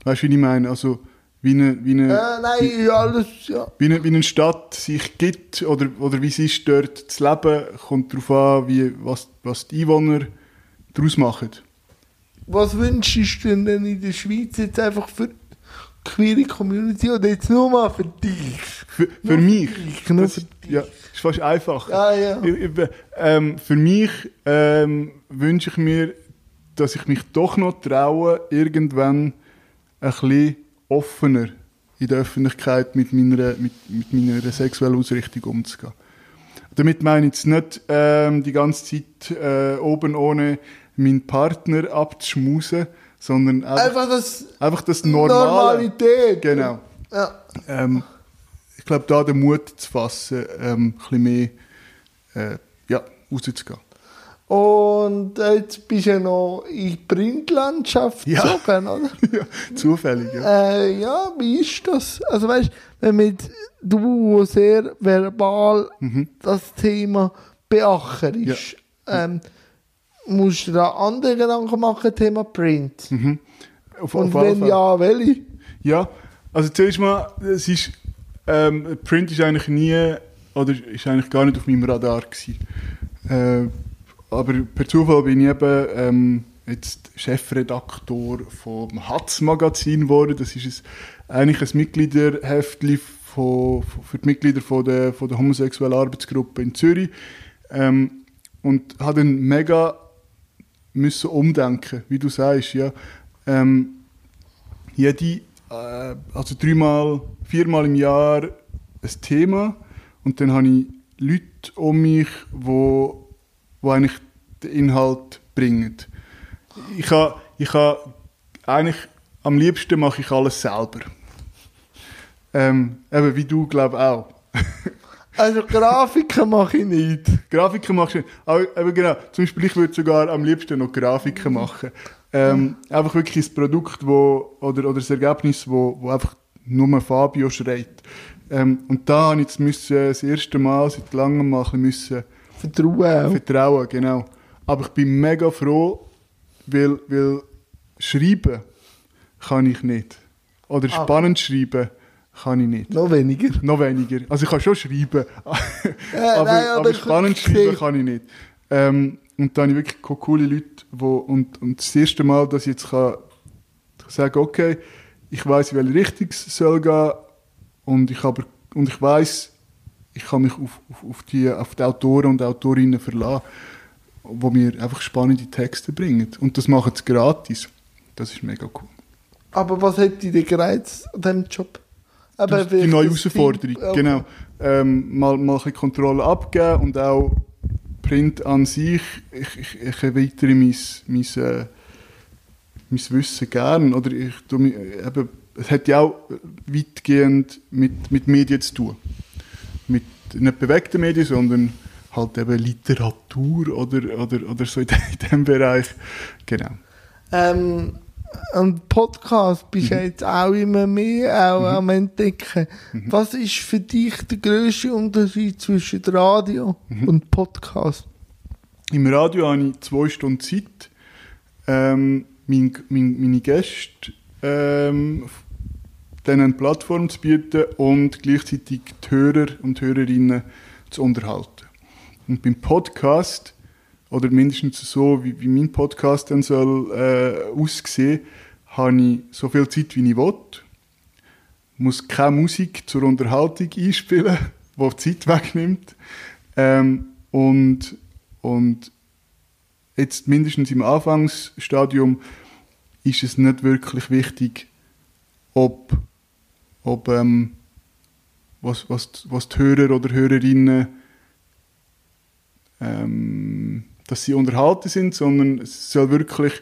Weißt du, wie ich meine? Also, wie eine, wie eine, äh, nein, wie, alles, ja. Wie eine, wie eine Stadt sich gibt oder, oder wie es ist, dort zu leben, kommt darauf an, wie, was, was die Einwohner daraus machen. Was wünschst du denn in der Schweiz jetzt einfach für queere Community oder jetzt nur mal für dich? Für, für mich? Nur das, für. Ja, ist fast einfach. Ja, ja. Ähm, für mich ähm, wünsche ich mir, dass ich mich doch noch traue, irgendwann ein bisschen offener in der Öffentlichkeit mit meiner, mit, mit meiner sexuellen Ausrichtung umzugehen. Damit meine ich jetzt nicht ähm, die ganze Zeit äh, oben ohne meinen Partner abzuschmusen, sondern einfach, einfach das, einfach das Normale. Normalität. Genau. Ja. Ähm, ich glaube, da den Mut zu fassen, ähm, ein bisschen mehr äh, ja, rauszugehen. Und jetzt bist du ja noch in die Printlandschaft ja. gezogen, oder? ja, zufällig, ja. Äh, ja, wie ist das? Also weißt wenn mit du sehr verbal mhm. das Thema beacherst, ja. ähm, musst du da andere Gedanken machen, Thema Print? Mhm. Auf, Und auf wenn ja, welche? Ja, also zuerst mal, es ist, ähm, Print ist eigentlich nie, oder ist eigentlich gar nicht auf meinem Radar gewesen. Äh, aber per Zufall bin ich eben ähm, jetzt Chefredaktor vom Hatz Magazin geworden. Das ist ein, eigentlich ein Mitgliederheftli von, für die Mitglieder von der, von der homosexuellen Arbeitsgruppe in Zürich. Ähm, und habe dann mega müssen umdenken, wie du sagst, ja. Ähm, jede, äh, also dreimal, viermal im Jahr ein Thema und dann habe ich Leute um mich, die die eigentlich den Inhalt bringen. Ich habe ich ha, eigentlich am liebsten mache ich alles selber. Ähm, eben wie du, glaube auch. also Grafiken mache ich nicht. Grafiken mache ich nicht. Aber eben genau, zum Beispiel ich würde sogar am liebsten noch Grafiken machen. Ähm, einfach wirklich das Produkt wo, oder, oder das Ergebnis, wo, wo einfach nur Fabio schreit. Ähm, und da habe ich jetzt müssen, das erste Mal seit langem mal ein bisschen Vertrauen. Vertrauen, genau. Aber ich bin mega froh, weil, weil schreiben kann ich nicht. Oder ah. spannend schreiben kann ich nicht. Noch weniger. Noch weniger. Also ich kann schon schreiben, ja, aber, nein, aber, aber spannend schreiben kann ich nicht. Ähm, und da habe ich wirklich coole Leute, wo, und, und das erste Mal, dass ich jetzt kann, kann sagen okay, ich weiß, in welche Richtung es soll gehen und ich, aber, und ich weiß, ich kann mich auf, auf, auf, die, auf die Autoren und Autorinnen verlassen, die mir einfach spannende Texte bringen. Und das machen sie gratis. Das ist mega cool. Aber was hat dich gereizt an diesem Job? Aber die neue Herausforderung, okay. genau. Ähm, mal, mal ein bisschen Kontrolle abgeben und auch Print an sich, ich, ich, ich erweitere mein, mein, äh, mein Wissen gern. Oder ich, du, eben, es hat ja auch weitgehend mit, mit Medien zu tun. Mit nicht bewegten Medien, sondern halt eben Literatur oder, oder, oder so in diesem Bereich. Genau. Ähm, und Podcast bist du mhm. jetzt auch immer mehr auch mhm. am Entdecken. Mhm. Was ist für dich der grösste Unterschied zwischen Radio mhm. und Podcast? Im Radio habe ich zwei Stunden Zeit, ähm, mein, mein, meine Gäste ähm, denen eine Plattform zu bieten und gleichzeitig die Hörer und Hörerinnen zu unterhalten. Und beim Podcast oder mindestens so, wie, wie mein Podcast dann soll äh, aussehen, habe ich so viel Zeit, wie ich will. Muss keine Musik zur Unterhaltung einspielen, die Zeit wegnimmt. Ähm, und, und jetzt mindestens im Anfangsstadium ist es nicht wirklich wichtig, ob, ob ähm, was, was, was die Hörer oder Hörerinnen ähm, dass sie unterhalten sind, sondern es soll wirklich,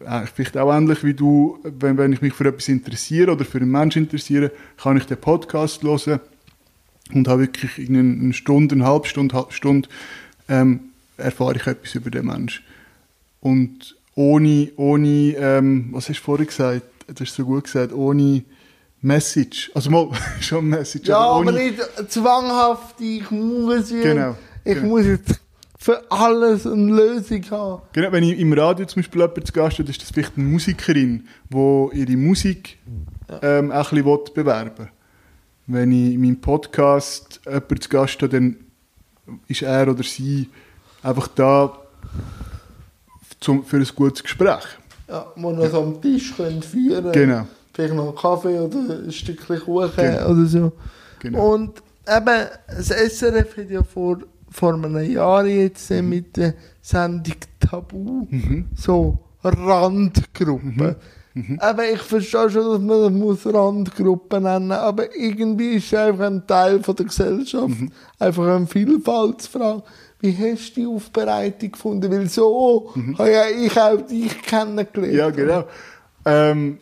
äh, vielleicht auch ähnlich wie du, wenn, wenn ich mich für etwas interessiere oder für einen Menschen interessiere, kann ich den Podcast hören und habe wirklich in eine Stunde, eine halbe Stunde, halbe Stunde ähm, erfahre ich etwas über den Menschen. Und ohne, ohne ähm, was hast du vorher gesagt? Du hast so gut gesagt, ohne Message. Also mal schon Message. Ja, aber, aber nicht zwanghaft, ich muss jetzt, genau, ich genau. muss jetzt für alles eine Lösung haben. Genau, wenn ich im Radio zum Beispiel jemanden zu Gast habe, ist das vielleicht eine Musikerin, die ihre Musik ähm, auch ein bisschen bewerben will. Wenn ich in meinem Podcast jemanden zu Gast habe, dann ist er oder sie einfach da zum, für ein gutes Gespräch. Ja, wo noch so am Tisch können führen Genau. Vielleicht noch einen Kaffee oder ein Stückchen Kuchen genau. oder so. Genau. Und eben, das SRF hat ja vor vor einem Jahr jetzt mhm. mit der Sendung Tabu mhm. so Randgruppen. Mhm. mhm. Aber ich verstehe schon, dass man das muss Randgruppen nennen muss, aber irgendwie ist es einfach ein Teil von der Gesellschaft. Mhm. Einfach eine Vielfaltsfrage. Wie hast du die Aufbereitung gefunden? Weil so mhm. habe ja ich auch dich kennengelernt. Ja, genau. Ähm,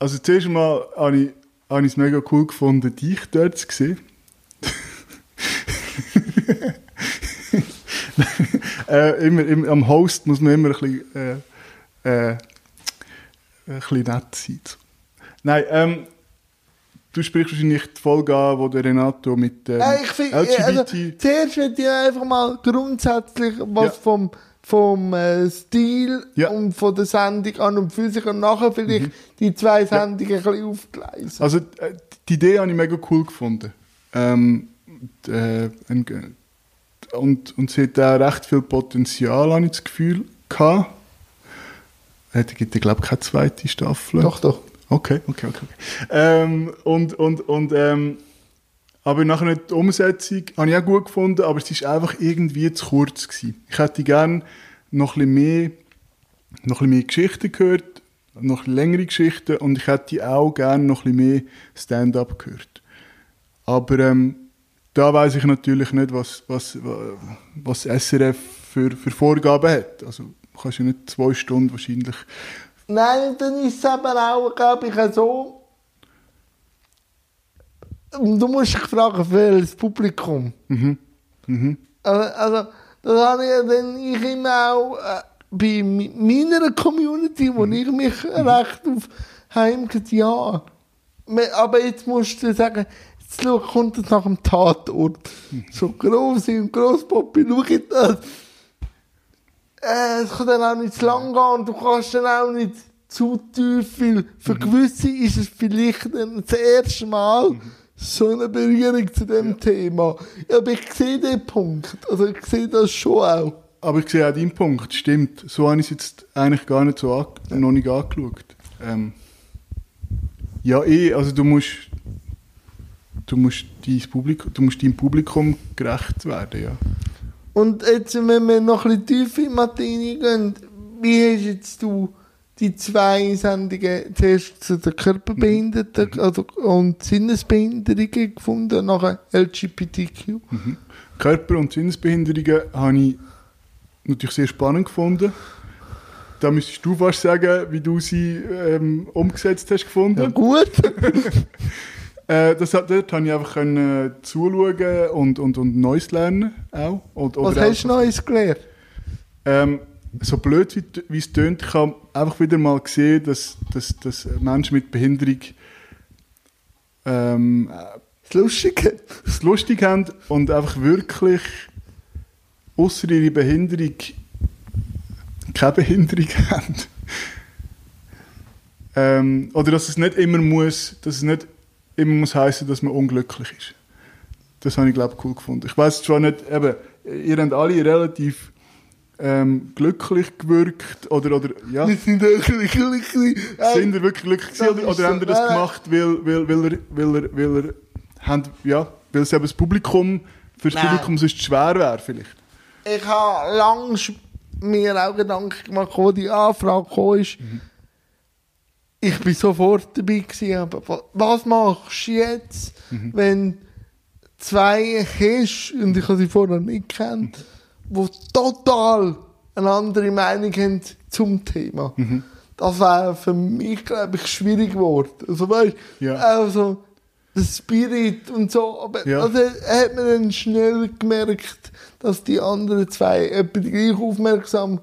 also zuerst einmal habe ich, habe ich es mega cool gefunden, dich dort zu sehen. äh, immer, immer, am Host muss man immer ein bisschen, äh, äh, ein bisschen nett sein. Nein, ähm, du sprichst wahrscheinlich die Folge an, wo der Renato mit ähm, ja, ich find, LGBT... Also, zuerst würde ich einfach mal grundsätzlich was ja. vom vom äh, Stil ja. und von der Sendung an und für sich und nachher vielleicht mhm. die zwei Sendungen ein bisschen aufgleisen. Also äh, die Idee habe ich mega cool gefunden. Ähm, äh, ein, und, und sie hat auch recht viel Potenzial, habe ich das Gefühl, gehabt. Es gibt, glaube ich, keine zweite Staffel. Doch, doch. Okay, okay, okay. okay. Ähm, und, und, und, ähm, aber nachher die Umsetzung habe ich auch gut gefunden, aber es war einfach irgendwie zu kurz gewesen. Ich hätte gerne noch ein bisschen mehr, noch ein bisschen mehr Geschichten gehört, noch längere Geschichten und ich hätte auch gerne noch ein bisschen mehr Stand-up gehört. Aber ähm, da weiß ich natürlich nicht, was, was, was SRF für, für Vorgaben hat. Also du kannst ja nicht zwei Stunden wahrscheinlich... Nein, dann ist es aber auch, glaube ich, so... Du musst dich fragen, für das Publikum. Mhm. Mhm. Also, also das habe ich dann ich immer auch äh, bei meiner Community, wo mhm. ich mich recht auf heimgeht, ja. Aber jetzt musst du sagen, schau, kommt es nach dem Tatort. So gross und Grosspoppi, schau jetzt das. Äh, es kann dann auch nicht zu lang gehen und du kannst dann auch nicht zu tief, weil für mhm. gewisse ist es vielleicht das erste Mal mhm. so eine Berührung zu dem ja. Thema. Ja, aber ich sehe den Punkt. Also ich sehe das schon auch. Aber ich sehe auch deinen Punkt, stimmt. So habe ich es jetzt eigentlich gar nicht so noch nicht angeschaut. Ähm, ja, eh, also du musst du musst, dein Publikum, du musst deinem Publikum gerecht werden, ja. Und jetzt, wenn wir noch ein bisschen tiefer in Materie gehen, wie hast jetzt du die zwei Sendungen zuerst zu den Körperbehinderten Mhm. also, und Sinnesbehinderungen gefunden, nachher LGBTQ? Mhm. Körper- und Sinnesbehinderungen habe ich natürlich sehr spannend gefunden. Da müsstest du fast sagen, wie du sie ähm, umgesetzt hast gefunden. Ja, gut. Äh, das, hat- dort habe ich einfach können, äh, zuschauen und, und, und Neues lernen auch. Und, Was hast du Neues gelernt? Ähm, so blöd wie, wie es tönt, ich habe einfach wieder mal gesehen, dass, dass, dass Menschen mit Behinderung ähm, Das Lustige. es lustig haben und einfach wirklich außer ihre Behinderung keine Behinderung haben. ähm, oder dass es nicht immer muss, dass es nicht immer muss heißen, dass man unglücklich ist. Das habe ich glaube ich cool gefunden. Ich weiß zwar nicht, eben, ihr habt alle relativ ähm, glücklich gewirkt oder oder ja. Wir sind wirklich glücklich. Sind ihr wirklich glücklich gewesen, oder, oder so. haben ihr das Nein. gemacht, weil, weil, weil, er, weil, er, weil, er, habt, ja, weil es eben das Publikum, für das. Publikum sonst schwer wäre vielleicht? Ich habe lange mir auch Gedanken gemacht, wo die Anfrage gekommen ist. Ich bin sofort dabei gewesen, aber wa- was machst du jetzt, wenn zwei hast, und ich habe sie vorher nicht kennt, die total eine andere Meinung haben zum Thema. Das wäre für mich, glaube ich, schwierig geworden. Also, weißt Ja. also, der Spirit und so, aber Ja. also, hat man dann schnell gemerkt, dass die anderen zwei etwa die gleiche aufmerksam,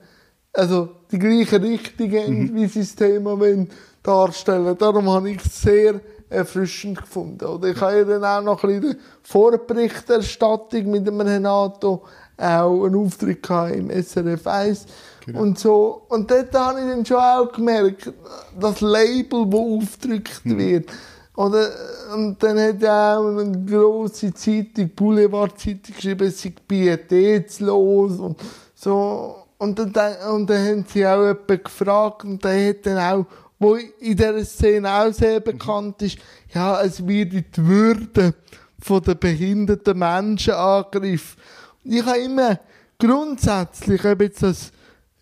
also die gleiche Richtung haben, wie sie das Thema wollen darstellen. Darum habe ich es sehr erfrischend gefunden. Oder ich habe ja dann auch noch ein bisschen Vorberichterstattung mit dem Renato auch einen Auftritt im SRF 1 Genau. und so. Und dort habe ich dann schon auch gemerkt, das Label, das aufgedrückt wird, oder, und dann hat ja auch eine grosse Zeitung, Boulevard-Zeitung geschrieben, es sei pietätslos und so. Und dann, und dann haben sie auch jemanden gefragt und der hat dann auch, wo in dieser Szene auch sehr bekannt ist, ja, es wird die Würde von den behinderten Menschen angegriffen. Ich habe immer grundsätzlich, ob jetzt das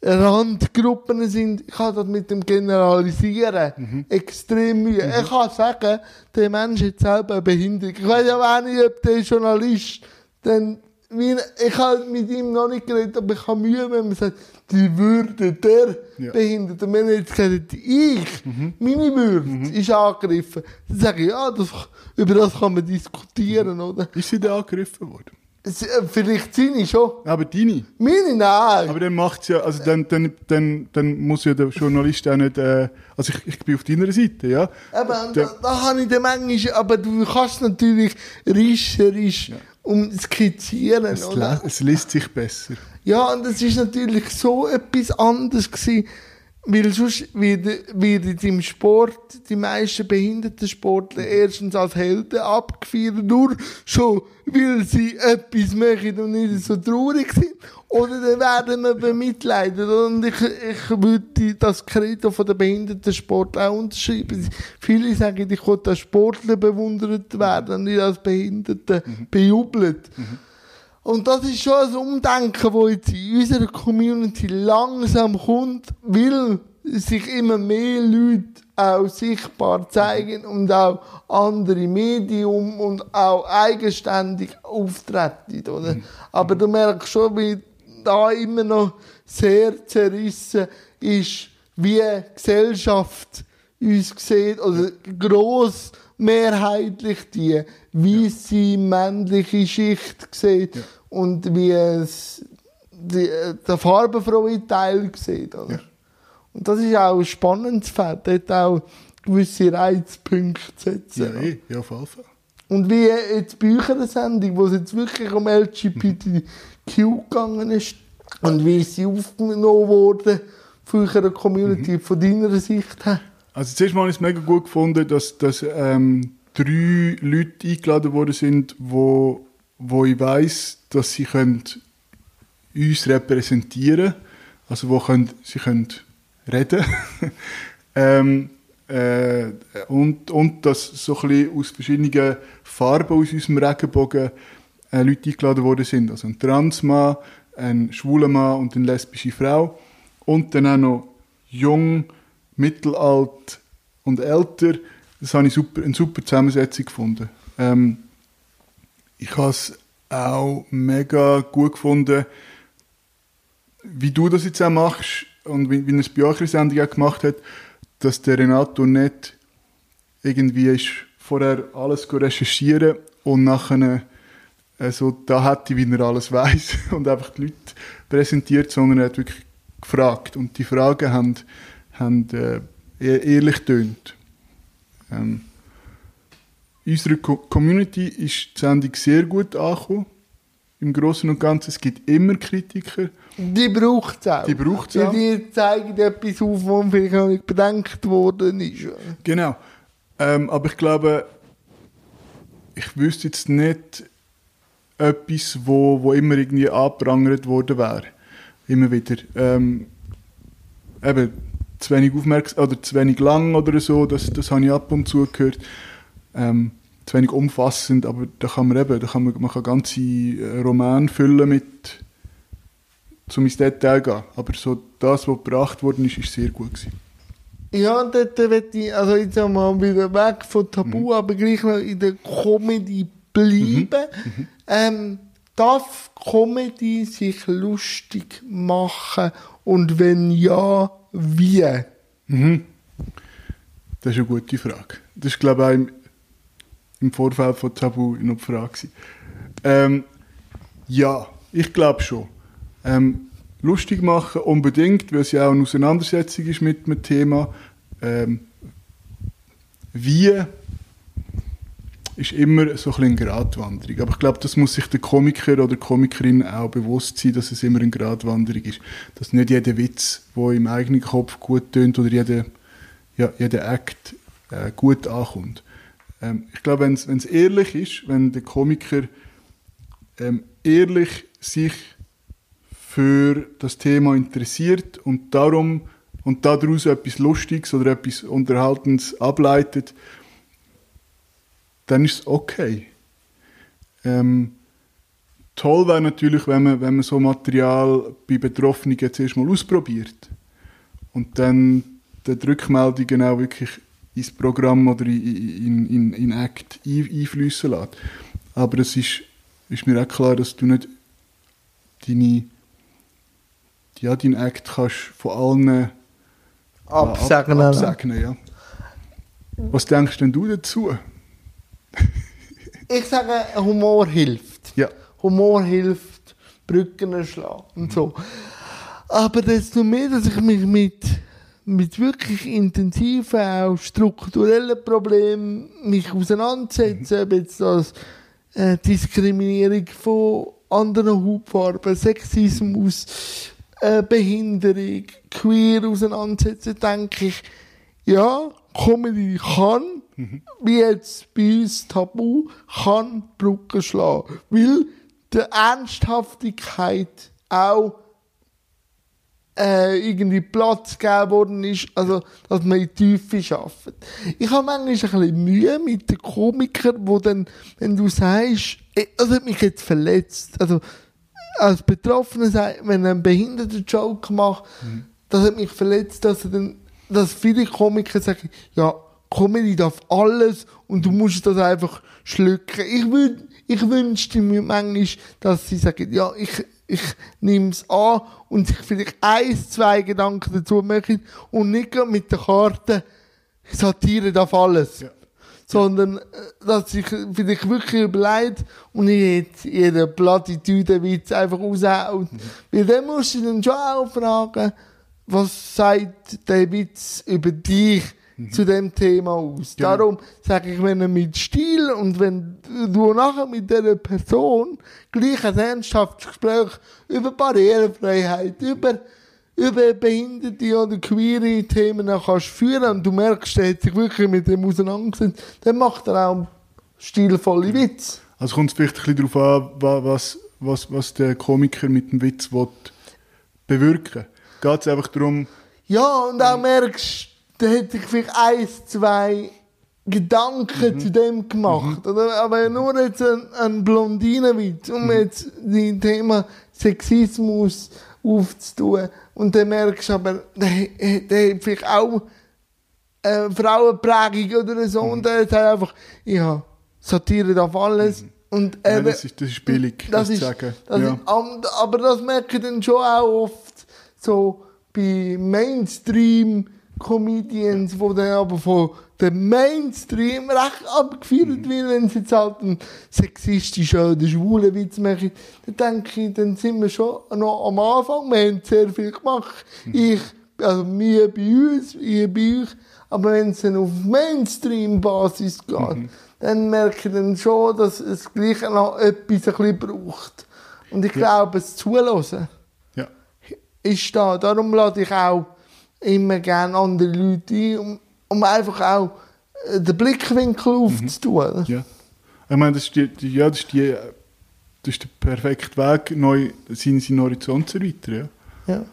Randgruppen sind, ich habe das mit dem Generalisieren extrem Mühe. Ich kann sagen, der Mensch hat selber eine Behinderung. Ich weiß ja auch nicht, ob der Journalist dann, ich habe mit ihm noch nicht geredet, aber ich habe Mühe, wenn man sagt, die Würde der Ja. Behinderte. Und wenn jetzt gesagt ich, meine Würde ist angegriffen, dann sage ich, ja, das, über das kann man diskutieren, oder? Ist sie da angegriffen worden? Äh, Vielleicht seine schon. Aber deine? Meine nein. Aber dann macht's ja, also dann, dann, dann, dann muss ja der Journalist auch nicht, äh, also ich, ich bin auf deiner Seite, ja. Aber Der- da, da habe ich den manchmal, aber du kannst natürlich rischerisch um skizzieren, Es, oder? es liest sich besser. Ja, und es ist natürlich so etwas anderes gewesen, weil sonst wird, wird im Sport die meisten Behindertensportler erstens als Helden abgefeiert, nur schon, weil sie etwas machen und nicht so traurig sind. Oder dann werden wir bemitleidet. Und ich, ich würde das Credo von der Behindertensportler auch unterschreiben. Viele sagen, ich wollte als Sportler bewundert werden, und nicht als Behinderte bejubelt. Und das ist schon ein Umdenken, das jetzt in unserer Community langsam kommt, weil sich immer mehr Leute auch sichtbar zeigen und auch andere Medium und auch eigenständig auftreten, oder? Aber du merkst schon, wie da immer noch sehr zerrissen ist, wie Gesellschaft uns sieht, oder gross mehrheitlich die weiße männliche Schicht sieht und wie es die, der farbenfrohe Teil sieht. Oder? Ja. Und das ist auch ein spannendes Feld, dort auch gewisse Reizpunkte zu setzen. Ja, eh, ja, auf jeden Fall. Und wie jetzt bei euch eine Sendung, wo es jetzt wirklich um LGBTQ gegangen ist und wie sie aufgenommen wurde von eurer Community, von deiner Sicht her. Also zuerst mal habe ich es mega gut gefunden, dass, dass ähm, drei Leute eingeladen worden sind, wo, wo ich weiss, dass sie können uns repräsentieren Also wo können, sie können reden ähm, Äh, und, und dass so ein aus verschiedenen Farben aus unserem Regenbogen äh, Leute eingeladen worden sind. Also ein Transmann, ein schwuler Mann und eine lesbische Frau. Und dann auch noch jung, mittelalt und älter. Das habe ich super, eine super Zusammensetzung gefunden. Ähm, ich habe es auch mega gut gefunden, wie du das jetzt auch machst und wie, wie es bei eurer Sendung auch gemacht hat, dass der Renato nicht irgendwie ist vorher alles recherchieren und nachher also da hätte wie er alles weiß und einfach die Leute präsentiert, sondern er hat wirklich gefragt und die Fragen haben, haben äh, ehrlich tönt. Ähm, unsere Co Community ist die Sendung sehr gut angekommen. Im Großen und Ganzen. Es gibt immer Kritiker. Die braucht es auch. Die braucht auch. Die zeigen etwas auf, was vielleicht noch nicht bedenkt worden ist. Genau. Ähm, aber ich glaube, ich wüsste jetzt nicht etwas, wo, wo immer irgendwie angeprangert worden wäre. Immer wieder. Ähm, eben, zu wenig aufmerksam oder zu wenig lang oder so, das, das habe ich ab und zu gehört. Ähm, zu wenig umfassend, aber da kann man eben, da kann man, man kann ganze äh, Romane füllen mit zum ins Detail gehen. Aber so das, was gebracht worden ist, ist sehr gut gewesen. Ja, dort wird ich, also jetzt mal wieder weg von Tabu, mhm. aber gleich noch in der Comedy bleiben. Mhm. Mhm. Ähm, darf Comedy sich lustig machen und wenn ja, wie? Mhm. Das ist eine gute Frage. Das ist, glaube ich, im, im Vorfeld von Tabu noch die Frage. Ähm, ja, ich glaube schon. Ähm, lustig machen unbedingt, weil es ja auch eine Auseinandersetzung ist mit dem Thema. Ähm, wie ist immer so ein bisschen eine Gratwanderung. Aber ich glaube, das muss sich der Komiker oder Komikerin auch bewusst sein, dass es immer eine Gratwanderung ist. Dass nicht jeder Witz, der im eigenen Kopf gut tönt oder jeder, ja, jeder Act äh, gut ankommt. Ähm, ich glaube, wenn es ehrlich ist, wenn der Komiker ähm, ehrlich sich für das Thema interessiert und darum und daraus etwas Lustiges oder etwas Unterhaltendes ableitet, dann ist es okay. Ähm, toll wäre natürlich, wenn man, wenn man so Material bei Betroffenen jetzt erstmal ausprobiert und dann die Rückmeldungen auch wirklich ins Programm oder in, in, in, Act einfließen lässt. Aber es ist, ist mir auch klar, dass du nicht deine, ja, deinen Act kannst von allen absegnen. Ab, absegnen ja. Was denkst denn du dazu? Ich sage, Humor hilft. Ja. Humor hilft, Brücken schlagen und so. Aber desto mehr, dass ich mich mit, mit wirklich intensiven, auch strukturellen Problemen mich auseinandersetze, ob jetzt das äh, Diskriminierung von anderen Hautfarben, Sexismus, äh, Behinderung, queer auseinandersetze, denke ich, ja, Comedy kann Mhm. Wie jetzt bei uns Tabu kann Brücken schlagen. Weil der Ernsthaftigkeit auch äh, irgendwie Platz gegeben worden ist, also, dass man in die Tiefe schafft. Ich habe manchmal ein bisschen Mühe mit den Komikern, wo dann, wenn du sagst, das hat mich jetzt verletzt, also, als Betroffener sagt, wenn er einen behinderten Joke macht, mhm. das hat mich verletzt, dass er dann, dass viele Komiker sagen, ja, Comedy darf alles und du musst das einfach schlucken. Ich, würd, ich wünschte mir manchmal, dass sie sagen, ja, ich, ich nehme es an und sich vielleicht ein, zwei Gedanken dazu machen und nicht mit der Karte Satire darf alles. Ja. Sondern, äh, dass sich vielleicht wirklich überlegt und nicht jetzt jeden Plattitüde-Witz einfach raushaut. Mhm. Weil dann musst du dann schon auch fragen, was sagt der Witz über dich? Zu dem Thema aus. Genau. Darum sage ich, wenn er mit Stil und wenn du nachher mit dieser Person gleich ein ernsthaftes Gespräch über Barrierefreiheit, über, über behinderte oder queere Themen kannst führen und du merkst, er hat sich wirklich mit dem auseinandergesetzt, dann macht er auch stilvolle Witze. Also kommt es vielleicht ein bisschen darauf an, was, was, was der Komiker mit dem Witz will bewirken Geht es einfach darum... Ja, und auch merkst dann hätte ich vielleicht ein, zwei Gedanken zu dem gemacht. Oder? Aber nur jetzt ein, ein Blondinenwitz, um jetzt das Thema Sexismus aufzutun. Und dann merkst du aber, der, der hat vielleicht auch eine Frauenprägung oder so. Und er sagt einfach, ja, Satire darf alles. Und Ja, er, das, ist, das ist billig, das, das zu sagen. das ja. ist, aber das merke ich dann schon auch oft so bei Mainstream-Comedians, wo dann aber von dem Mainstream recht abgefeiert Mhm. wird, wenn sie jetzt halt einen sexistischen oder schwulen Witz machen. Dann denke ich, dann sind wir schon noch am Anfang. Wir haben sehr viel gemacht. Mhm. Ich, also wir bei uns, ihr bei euch. Aber wenn es dann auf Mainstream-Basis geht, Mhm. dann merke ich dann schon, dass es gleich noch etwas ein bisschen braucht. Und ich glaube, es zulassen ja. ist da. Darum lade ich auch immer gerne andere Leute ein, um, um einfach auch äh, den Blickwinkel aufzutun. Ja. Ich meine, das ist, die, die, ja, das ist, die, das ist der perfekte Weg, neu seinen, seinen Horizont zu erweitern. Ja. Ja.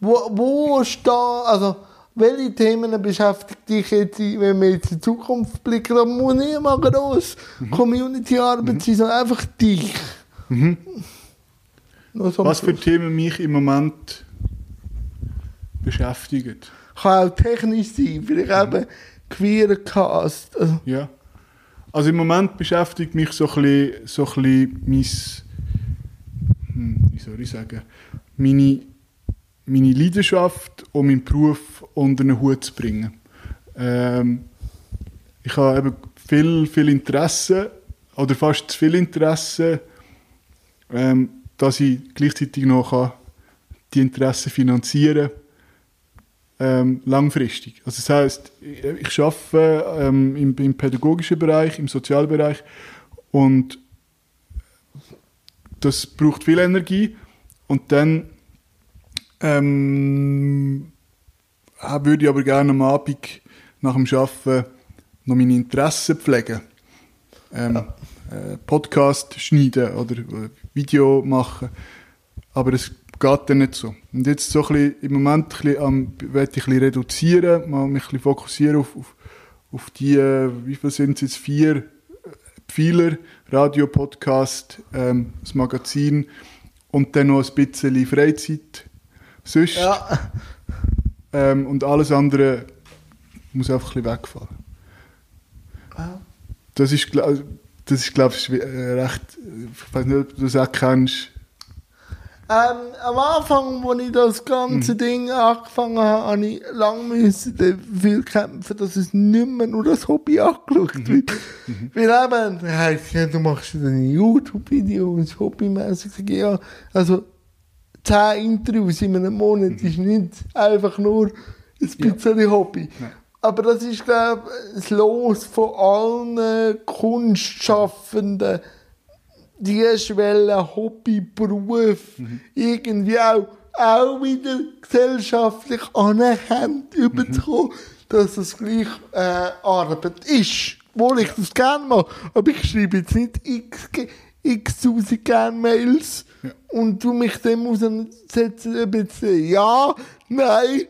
Wo, wo ist da, also, welche Themen beschäftigt dich jetzt, wenn wir jetzt in die Zukunft blicken? Da muss nicht mal gross Community-Arbeit sein, sondern einfach dich. Nur so Was für Schluss. Themen mich im Moment beschäftigen? Kann auch technisch sein, vielleicht eben queer Cast. Also, Ja. Also im Moment beschäftigt mich so ein bisschen, so ein bisschen mein, hm, wie soll ich sagen, meine, meine Leidenschaft und meinen Beruf unter einen Hut zu bringen. Ähm, ich habe eben viel, viel Interesse, oder fast zu viel Interesse, ähm, dass ich gleichzeitig noch kann die Interessen finanzieren ähm, langfristig. Also das heißt, ich, arbeite ähm, im, im pädagogischen Bereich, im Sozialbereich und das braucht viel Energie und dann ähm, äh, würde ich aber gerne am Abend nach dem Arbeiten noch meine Interessen pflegen. Ähm, äh, Podcast schneiden oder äh, Video machen. Aber es geht dann nicht so. Und jetzt so ein bisschen, im Moment ein bisschen, am, werde ich ein bisschen reduzieren, mal mich ein bisschen fokussieren auf, auf, auf die, äh, wie viel sind es jetzt, vier äh, Pfeiler, Radio, Podcast, ähm, das Magazin und dann noch ein bisschen Freizeit. Sonst, ja. ähm, und alles andere muss einfach ein bisschen wegfallen. Ja. Das ist, gla- das ist glaube ich, äh, recht, ich weiß nicht, ob du das auch kennst. Ähm, am Anfang, als ich das ganze Mhm. Ding angefangen habe, habe ich lange müssen dafür kämpfen, dass es nicht mehr nur als Hobby angeschaut Mhm. wird. Weil eben, heisst ja, du machst ein YouTube-Video und es hobbymäßig. Ja, also, zehn Interviews in einem Monat ist nicht einfach nur ein bisschen Hobby. Nein. Aber das ist, glaube ich, das Los von allen Kunstschaffenden, die Schwelle Hobbyberuf irgendwie auch, auch wieder gesellschaftlich anerkannt überzukommen, dass es gleich äh, Arbeit ist. Obwohl ich das gerne mache. Aber ich schreibe jetzt nicht x, x tausend gerne Mails Ja. und tu mich dem auseinandersetzen, ob jetzt ja, nein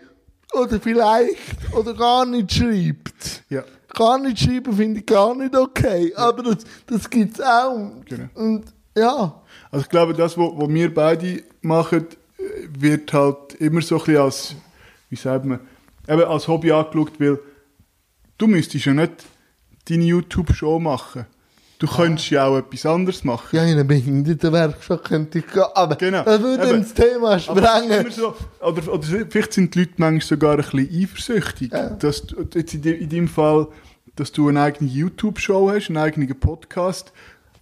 oder vielleicht oder gar nicht schreibt. Ja. Gar nicht schreiben finde ich gar nicht okay. Aber das, das gibt es auch. Genau. Und ja. Also ich glaube, das, was wir beide machen, wird halt immer so ein bisschen als, wie sagt man, eben als Hobby angeschaut, weil du müsstest ja nicht deine YouTube-Show machen. Du könntest ja auch etwas anderes machen. Ja, in einer Behindertenwerkstatt könnte ich gehen. Aber Genau. das würde Eben. ins Thema sprengen. so, oder, oder vielleicht sind die Leute manchmal sogar ein bisschen eifersüchtig. Ja. Dass du, jetzt in, in deinem Fall, dass du eine eigene YouTube-Show hast, einen eigenen Podcast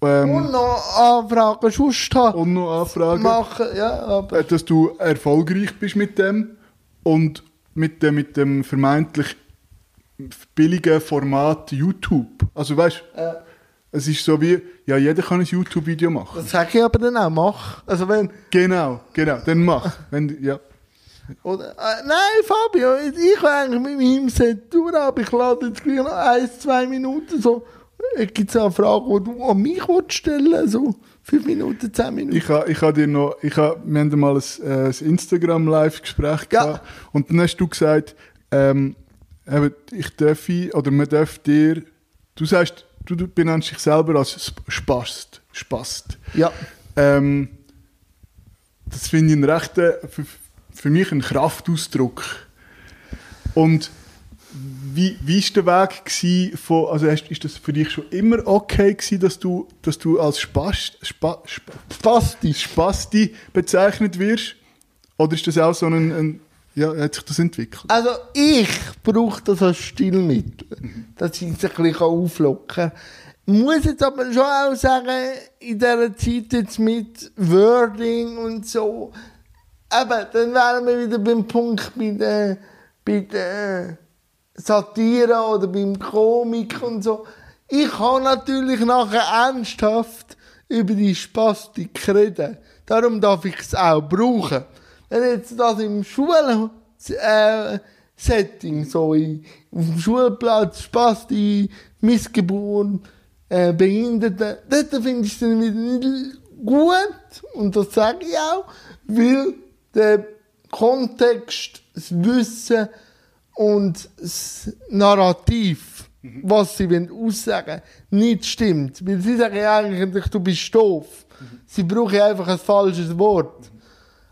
ähm, Und noch Anfragen sonst haben. und noch Anfragen. machen. Ja, aber äh, dass du erfolgreich bist mit dem und mit dem, mit dem vermeintlich billigen Format YouTube. Also weißt äh, es ist so wie, ja, jeder kann ein YouTube-Video machen. das sage ich aber dann auch. Mach. Also wenn, Genau, genau, dann mach. Wenn, ja. oder, äh, nein, Fabio, ich will eigentlich mit meinem Set durch, aber ich lade jetzt gleich noch ein, zwei Minuten so. Gibt es eine Frage, die du an mich willst stellen So fünf Minuten, zehn Minuten. Ich habe ich ha dir noch, ich ha, wir haben mal ein, äh, ein Instagram-Live-Gespräch Ja. gehabt und dann hast du gesagt, ähm, ich darf, oder man darf dir, du sagst, du, du benennst dich selber als Sp- Spast. Spast. Ja. Ähm, das finde ich einen rechten, für, für mich ein Kraftausdruck. Und wie, wie ist der Weg gewesen von, also hast, ist das für dich schon immer okay gewesen, dass du, dass du als Spast, Spa, Spa, Spasti. Spasti bezeichnet wirst? Oder ist das auch so ein, ein ja, hat sich das entwickelt? Also ich brauche das als Stilmittel, dass ich es ein bisschen auflocken kann. Muss jetzt aber schon auch sagen, in dieser Zeit jetzt mit Wording und so, eben, dann wären wir wieder beim Punkt bei der, bei der Satire oder beim Komik und so. Ich kann natürlich nachher ernsthaft über die Spastik reden. Darum darf ich es auch brauchen. Jetzt das im Schul äh, Setting, so in, auf dem Schulplatz, Spasti, Missgeburt, äh, Behinderte, dort finde ich es dann wieder nicht gut. Und das sage ich auch, weil der Kontext, das Wissen und das Narrativ, was sie wollen aussagen nicht stimmt. Weil sie sagen eigentlich, du bist doof. Sie brauchen einfach ein falsches Wort.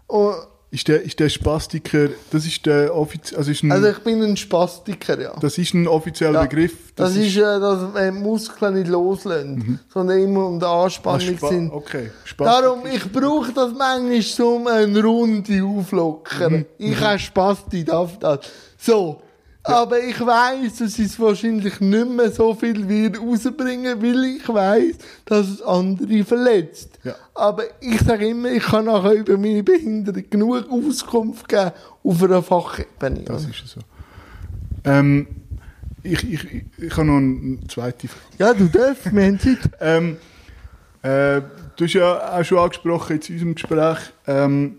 Und, Ist der, ist der Spastiker, das ist der offiziell, also ist ein, also ich bin ein Spastiker, ja. das ist ein offizieller Ja, Begriff. Das, ist, äh, dass wenn die Muskeln nicht loslassen, sondern immer unter Ah, Anspannung Spa- sind. Okay, Spastik. Darum, ich brauche das manchmal zum eine Runde auflockern. Mhm. Ich habe Spasti, darf das. So. Aber ich weiss, dass es wahrscheinlich nicht mehr so viel wird rausbringen, weil ich weiss, dass es andere verletzt. Ja. Aber ich sage immer, ich kann nachher über meine Behinderung genug Auskunft geben auf einer Fachebene. Das ist so. Ähm, ich, ich, ich, ich habe noch eine zweite Frage. Ja, du darfst, wir haben Zeit. Ähm, äh, du hast ja auch schon angesprochen jetzt in unserem Gespräch, ähm,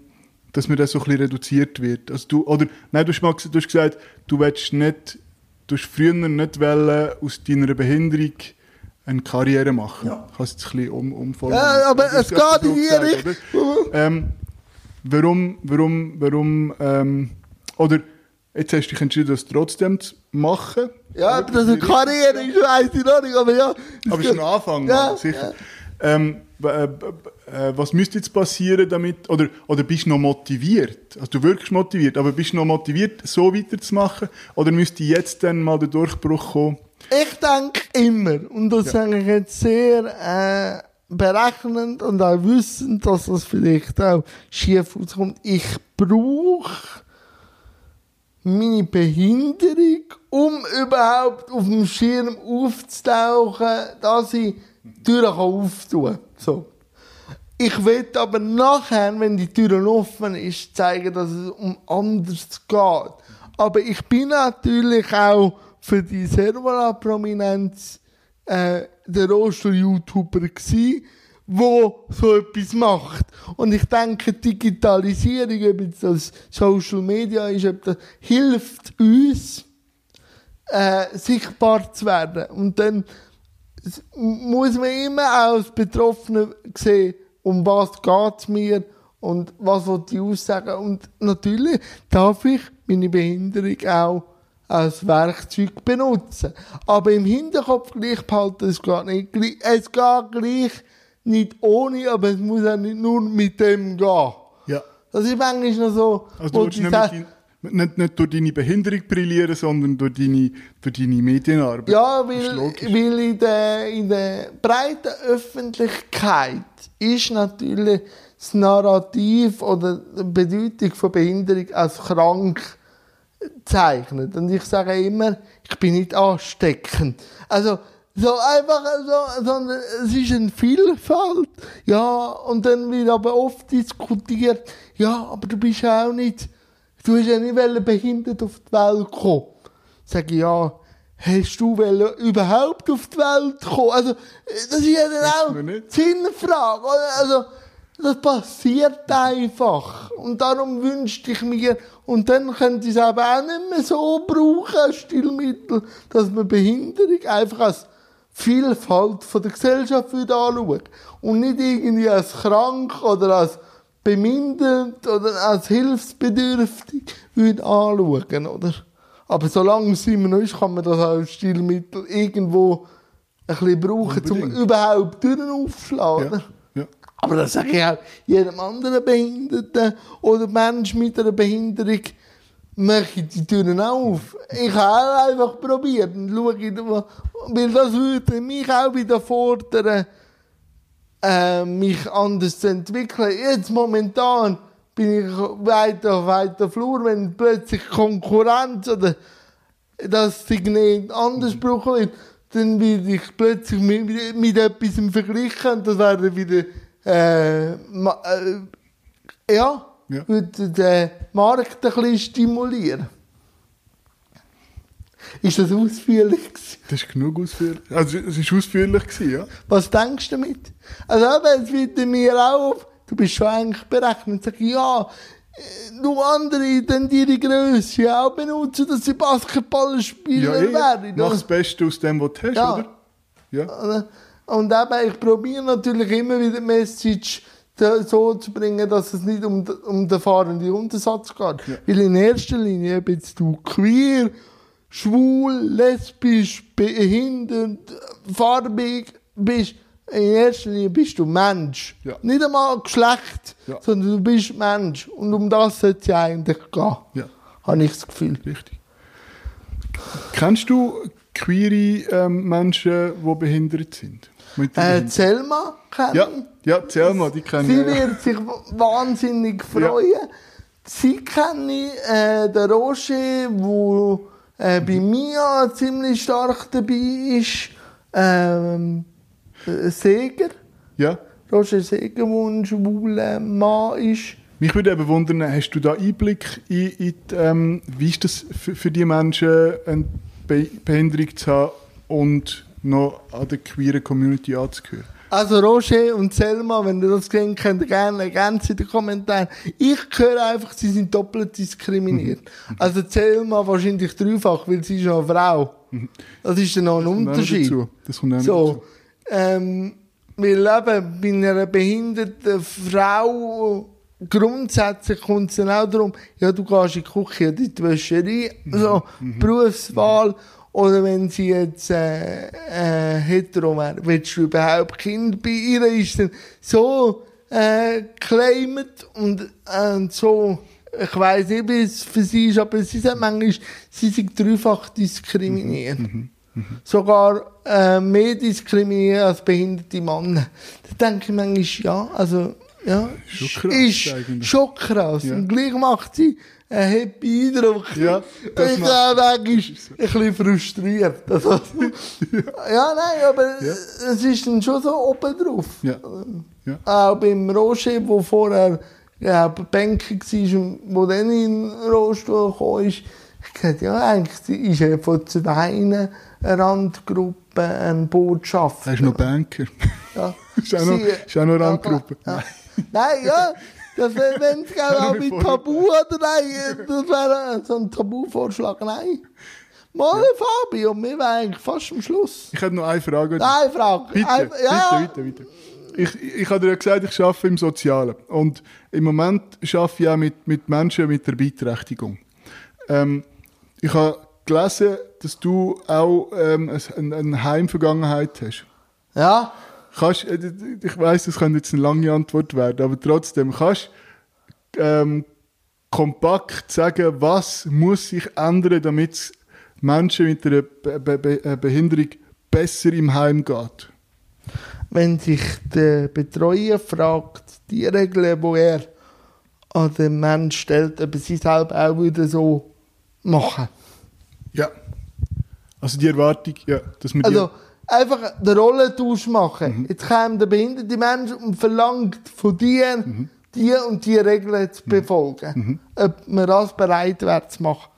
dass mir das so ein bisschen reduziert wird. Also du, oder, nein, du hast, mal, du hast gesagt, du willst nicht, du hast früher nicht wollen, aus deiner Behinderung eine Karriere machen. Ja. Es jetzt ein bisschen um, umformuliert. Ja, aber Du es geht in die Richtung. Ähm, warum, warum, warum, ähm, oder jetzt hast du dich entschieden, das trotzdem zu machen. Ja, ob das eine Karriere ist, weiss ich noch nicht, aber ja. Aber es ist ein Anfang, Ja, sicher. Ähm, w- äh, b- äh, was müsste jetzt passieren damit, oder, oder bist du noch motiviert? Also du wirkst motiviert, aber bist du noch motiviert, so weiterzumachen? Oder müsste jetzt dann mal der Durchbruch kommen? Ich denke immer, und das sage ich jetzt sehr äh, berechnend und auch wissend, dass das vielleicht auch schief auskommt. Ich brauche meine Behinderung, um überhaupt auf dem Schirm aufzutauchen, dass ich Türen auftun. So. Ich will aber nachher, wenn die Tür offen ist, zeigen, dass es um anders geht. Aber ich bin natürlich auch für die Servola-Prominenz äh, der Rollstuhl-YouTuber gsi, wo so etwas macht. Und ich denke, Digitalisierung, ob jetzt das Social Media ist, ob das hilft uns, äh, sichtbar zu werden. Und dann muss man immer als Betroffene sehen, um was geht mir und was will ich aussagen. Und natürlich darf ich meine Behinderung auch als Werkzeug benutzen. Aber im Hinterkopf gleich behalten, es geht nicht es geht gleich nicht ohne, aber es muss auch nicht nur mit dem gehen. Ja. Das ist manchmal noch so, Also du willst die nicht, sagen- mit dein, nicht, nicht durch deine Behinderung brillieren, sondern durch deine, durch deine Medienarbeit. Ja, weil, weil in der, in der breiten Öffentlichkeit ist natürlich das Narrativ oder die Bedeutung von Behinderung als krank gezeichnet. Und ich sage immer, ich bin nicht ansteckend. Also, so einfach so, sondern es ist eine Vielfalt. Ja, und dann wird aber oft diskutiert, ja, aber du bist auch nicht, du hast ja nicht behindert auf die Welt kommen. Sag ich, ja, hast du überhaupt auf die Welt kommen? Also, das ist ja dann auch Sinnfrage? Also, das passiert einfach. Und darum wünschte ich mir, und dann könnte ich es aber auch nicht mehr so brauchen, als Stilmittel, dass man Behinderung einfach als Vielfalt von der Gesellschaft würde anschauen. Und nicht irgendwie als krank oder als bemindert oder als hilfsbedürftig würde anschauen, oder? Aber solange es immer noch ist, kann man das als Stilmittel irgendwo ein bisschen brauchen, um überhaupt Türen aufzuschlagen. Ja. ja. Aber das sage ich auch jedem anderen Behinderten oder Menschen mit einer Behinderung, mache ich die Türen auf. Ich habe auch einfach probiert und schaue, weil das würde mich auch wieder fordern, äh, mich anders zu entwickeln. Jetzt momentan bin ich weiter auf weiter Flur, wenn plötzlich Konkurrenz oder das Signet anders gebrochen wird, dann werde ich plötzlich mit, mit etwas verglichen und das wäre wieder äh, äh, ja, Ja. würde den Markt ein bisschen stimulieren. Ist das ausführlich gewesen? Das ist genug ausführlich. Also, es war ausführlich, gewesen, ja. Was denkst du damit? Also, eben, es wird mir auf, du bist schon eigentlich berechnet, sag ich, ja, äh, du andere, dann ihre Größe auch benutzen, dass sie Ja, Basketballspieler eh. werden. Mach das Beste aus dem, was du hast, Ja. oder? Ja. Und eben, ich probiere natürlich immer wieder die Message so zu bringen, dass es nicht um, um den fahrenden Untersatz geht. Weil in erster Linie, jetzt du queer, schwul, lesbisch, behindert, farbig bist, in erster Linie bist du Mensch. Ja. Nicht einmal Geschlecht, Ja. sondern du bist Mensch. Und um das sollte es ja eigentlich gehen. Ja. Habe ich das Gefühl. Richtig. Kennst du queere ähm, Menschen, die behindert sind? Mit der Äh? Selma kennen ja, ja, erzähl mal, die kennen Sie ja. wird sich wahnsinnig freuen. Sie kenne äh, den Roger, der äh, bei mir ziemlich stark dabei ist. Ähm, äh, Seger. ja. Roger Seger, der ein schwuler Mann ist. Mich würde eben wundern, hast du da Einblick in, in die, ähm, wie ist das für, für die Menschen, eine Be Behinderung zu haben und noch an der queeren Community anzugehören? Also Roger und Selma, wenn ihr das gesehen könnt ihr gerne ergänzen in den Kommentaren. Ich höre einfach, sie sind doppelt diskriminiert. Also Selma wahrscheinlich dreifach, weil sie ist ja eine Frau. Das ist dann noch ein auch noch Unterschied. Das kommt auch So, ähm, weil eben bei einer behinderten Frau grundsätzlich kommt es dann auch darum, ja, du gehst in die Küche, in die Wäscherei, so, Berufswahl. Oder wenn sie jetzt äh, äh, hetero wäre, willst du überhaupt Kind bei ihr? Ist dann so äh, geclaimed und äh, so, ich weiß nicht, wie es für sie ist, aber sie sagt manchmal, sie sind dreifach diskriminiert. Sogar äh, mehr diskriminiert als behinderte Männer. Da denke ich manchmal, ja, also, ja, krass ist eigentlich. schon krass. Ja. Und gleich macht sie einen happy Eindruck. Ja, das ich manchmal ein bisschen frustriert. Das heißt, ja, nein, aber es ist dann schon so oben drauf. Ja. Ja. Auch beim Roger, der vorher ja, Banker war und wo dann in den Rollstuhl gekommen ist, ich gesagt, ja, eigentlich ist er von zwei Randgruppen ein Botschafter. Er ist noch Banker. Ja. ist, auch noch, Sie- ist auch noch Randgruppe. Ja. Nein, ja. Das wäre, wenn es auch mit. Tabu oder nein, das wäre so ein Tabuvorschlag, nein. Mal Fabio, wir wären eigentlich fast am Schluss. Ich habe noch eine Frage. Nein, Frage. Bitte, Ein- ja. bitte, bitte, bitte. Ich, ich habe dir ja gesagt, ich arbeite im Sozialen. Und im Moment arbeite ich auch mit, mit Menschen mit der Beeinträchtigung. Ähm, ich habe gelesen, dass du auch ähm, eine, eine Heimvergangenheit hast. Ja. Kannst, äh, ich weiß, das könnte jetzt eine lange Antwort werden, aber trotzdem, kannst ähm, kompakt sagen, was muss sich ändern, damit es Menschen mit einer Be Be Be äh, Behinderung besser im Heim geht? Wenn sich der Betreuer fragt, die Regeln, die er an den Mensch stellt, ob er sie selber auch wieder so machen. Ja. Also die Erwartung, ja, dass wir Also einfach den Rollentausch machen. Jetzt kommt der behinderte Mensch und verlangt von dir, die und die Regeln zu befolgen. Ob man das bereit wäre zu machen.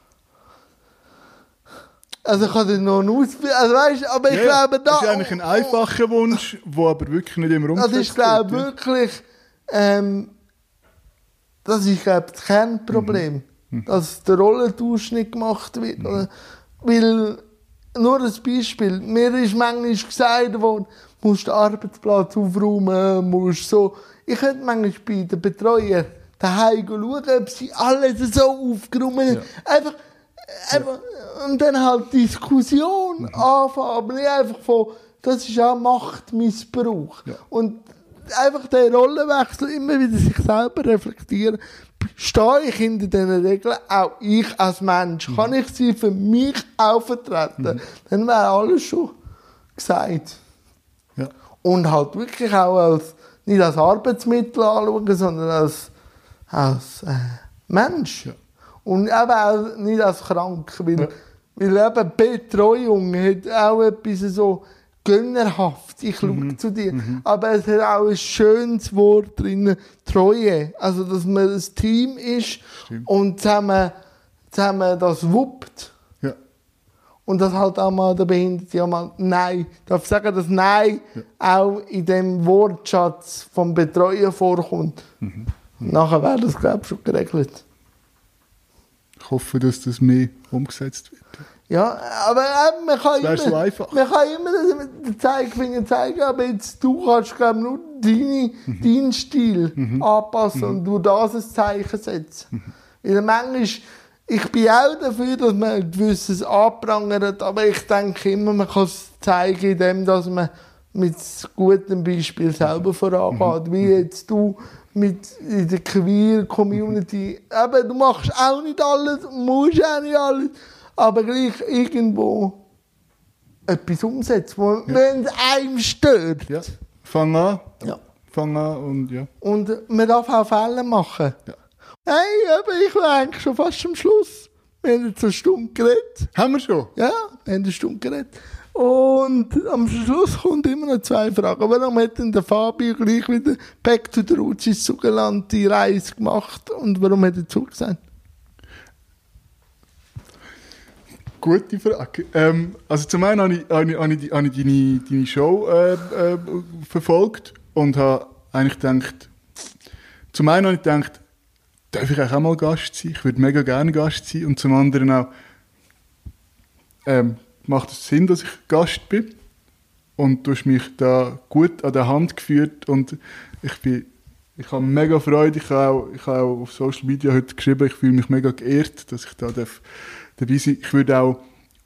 Also ich kann dir noch einen Ausführung, also weißt, aber ich ja, glaube da... Das ist eigentlich ein einfacher Wunsch, der aber wirklich nicht immer Das umgesetzt ist, glaube ich, wird, ja. wirklich, ähm, das ist, glaube ich, das Kernproblem. Mhm. Dass der Rollentausch nicht gemacht wird. Oder? Weil, nur ein Beispiel, mir ist manchmal gesagt worden, musst den Arbeitsplatz aufräumen, musst so. Ich könnte manchmal bei den Betreuern daheim schauen, ob sie alles so aufgeräumt haben. Einfach, einfach, und dann halt Diskussion anfangen, aber nicht einfach von, das ist auch Machtmissbrauch. Ja. Und einfach den Rollenwechsel immer wieder sich selber reflektieren. Stehe ich hinter diesen Regeln, auch ich als Mensch, kann ich sie für mich auch vertreten? Dann wäre alles schon gesagt. Ja. Und halt wirklich auch als, nicht als Arbeitsmittel anschauen, sondern als, als äh, Mensch. Ja. Und eben auch nicht als krank, weil, Ja. weil eben Betreuung hat auch etwas so gönnerhaft. Ich schaue Mhm. zu dir. Aber es hat auch ein schönes Wort drin, Treue. Also, dass man ein Team ist Stimmt. und zusammen, zusammen das wuppt. Ja. Und dass halt auch mal der Behinderte auch mal Nein, ich darf sagen, dass Nein auch in dem Wortschatz vom Betreuen vorkommt. Mhm. Nachher wäre das, glaube ich, schon geregelt. Ich hoffe, dass das mehr umgesetzt wird. Ja, aber eben, man kann Das immer, so einfach. man kann immer dem Zeigefinger zeigen, aber jetzt du kannst, glaube nur deine, Mhm. deinen Stil anpassen und durch das ein Zeichen setzen. Mhm. Weil manchmal, ich bin auch dafür, dass man ein gewisses anprangert, aber ich denke immer, man kann es zeigen, indem dass man mit gutem Beispiel selber vorangeht. Mhm. Wie jetzt du mit in der Queer Community. Eben, du machst auch nicht alles, musst auch nicht alles, aber gleich irgendwo etwas umsetzen, wo, wenn es einem stört. Ja. Fang an. Ja. Fang an und ja. Und man darf auch Fälle machen. Ja. Hey, aber ich war eigentlich schon fast am Schluss. Wir haben jetzt eine Stunde geredet. Haben wir schon? Ja, wir haben eine Stunde geredet. Und am Schluss kommt immer noch zwei Fragen. Warum hat denn der Fabio gleich wieder Back to the Roots ins sogenannte Reise gemacht? Und warum hat er zugesagt? Gute Frage. Ähm, also zum einen habe ich, habe ich, habe ich, habe ich deine, deine Show äh, äh, verfolgt und habe eigentlich gedacht, zum einen habe ich gedacht, darf ich auch mal Gast sein? Ich würde mega gerne Gast sein. Und zum anderen auch, ähm, macht es Sinn, dass ich Gast bin? Und du hast mich da gut an der Hand geführt und ich bin ich habe mega Freude. Ich habe, auch, ich habe auch auf Social Media heute geschrieben, ich fühle mich mega geehrt, dass ich da darf, dabei sein Ich würde auch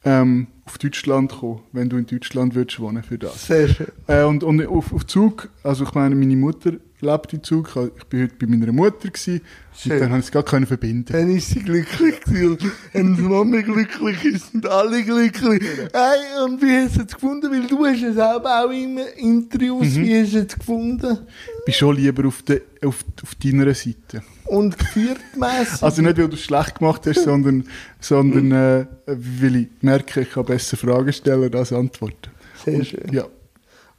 ähm, auf Deutschland kommen, wenn du in Deutschland würdest wohnen für das. Sehr schön. Äh, und und auf, auf Zug, also ich meine, meine Mutter lebt in Zug. Ich war heute bei meiner Mutter gewesen, und dann habe ich es gar können verbinden. Dann ist sie glücklich gewesen. Und die Mama glücklich ist und alle glücklich. Hey, und wie hast du es gefunden? Weil du hast es selber auch immer Interviews. Wie hast du es gefunden? Bin schon lieber auf, de, auf, auf deiner Seite. Und viertmässig? Also nicht, weil du es schlecht gemacht hast, sondern, sondern äh, weil ich merke, ich kann besser Fragen stellen als antworten. Sehr schön. Ja.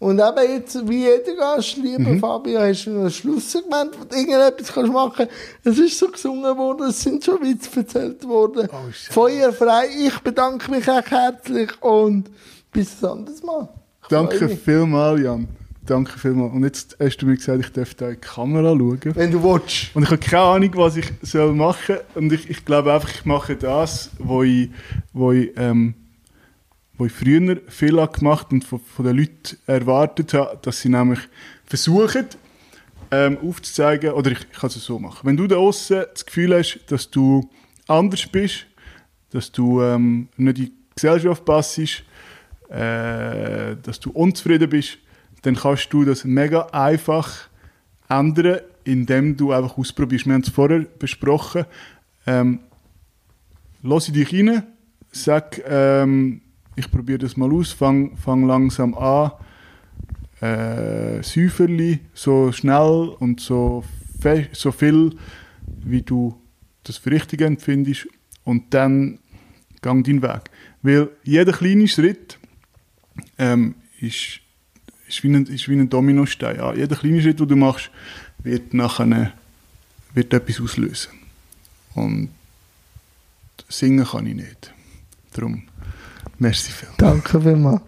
Und eben jetzt, wie jeder Gast, lieber Fabio, hast du noch ein Schlusssegment, wo du irgendetwas kannst machen Es ist so gesungen worden, es sind schon Witze erzählt worden. Oh. Feuerfrei. Ich bedanke mich auch herzlich und bis ein anderes Mal. Ich Danke vielmals, Jan. Danke vielmals. Und jetzt hast du mir gesagt, ich darf da in die Kamera schauen. Wenn du willst. Und ich habe keine Ahnung, was ich soll machen soll. Und ich, ich glaube einfach, ich mache das, wo ich, wo ich, ähm, wo ich früher viel gemacht und von, von den Leuten erwartet habe, dass sie nämlich versuchen, ähm, aufzuzeigen, oder ich, ich kann es so machen. Wenn du da außen das Gefühl hast, dass du anders bist, dass du ähm, nicht in die Gesellschaft passt, äh, dass du unzufrieden bist, dann kannst du das mega einfach ändern, indem du einfach ausprobierst. Wir haben es vorher besprochen. Ähm, lass dich rein, sag, ähm, ich probiere das mal aus, fang, fang langsam an, äh, Säuferli, so schnell und so, so viel, wie du das für richtig empfindest und dann gang deinen Weg. Weil jeder kleine Schritt ähm, ist, ist, wie ein, ist wie ein Dominostein. Ja. Jeder kleine Schritt, den du machst, wird nachher wird etwas auslösen. Und singen kann ich nicht. Darum, merci viel. Danke vielmals.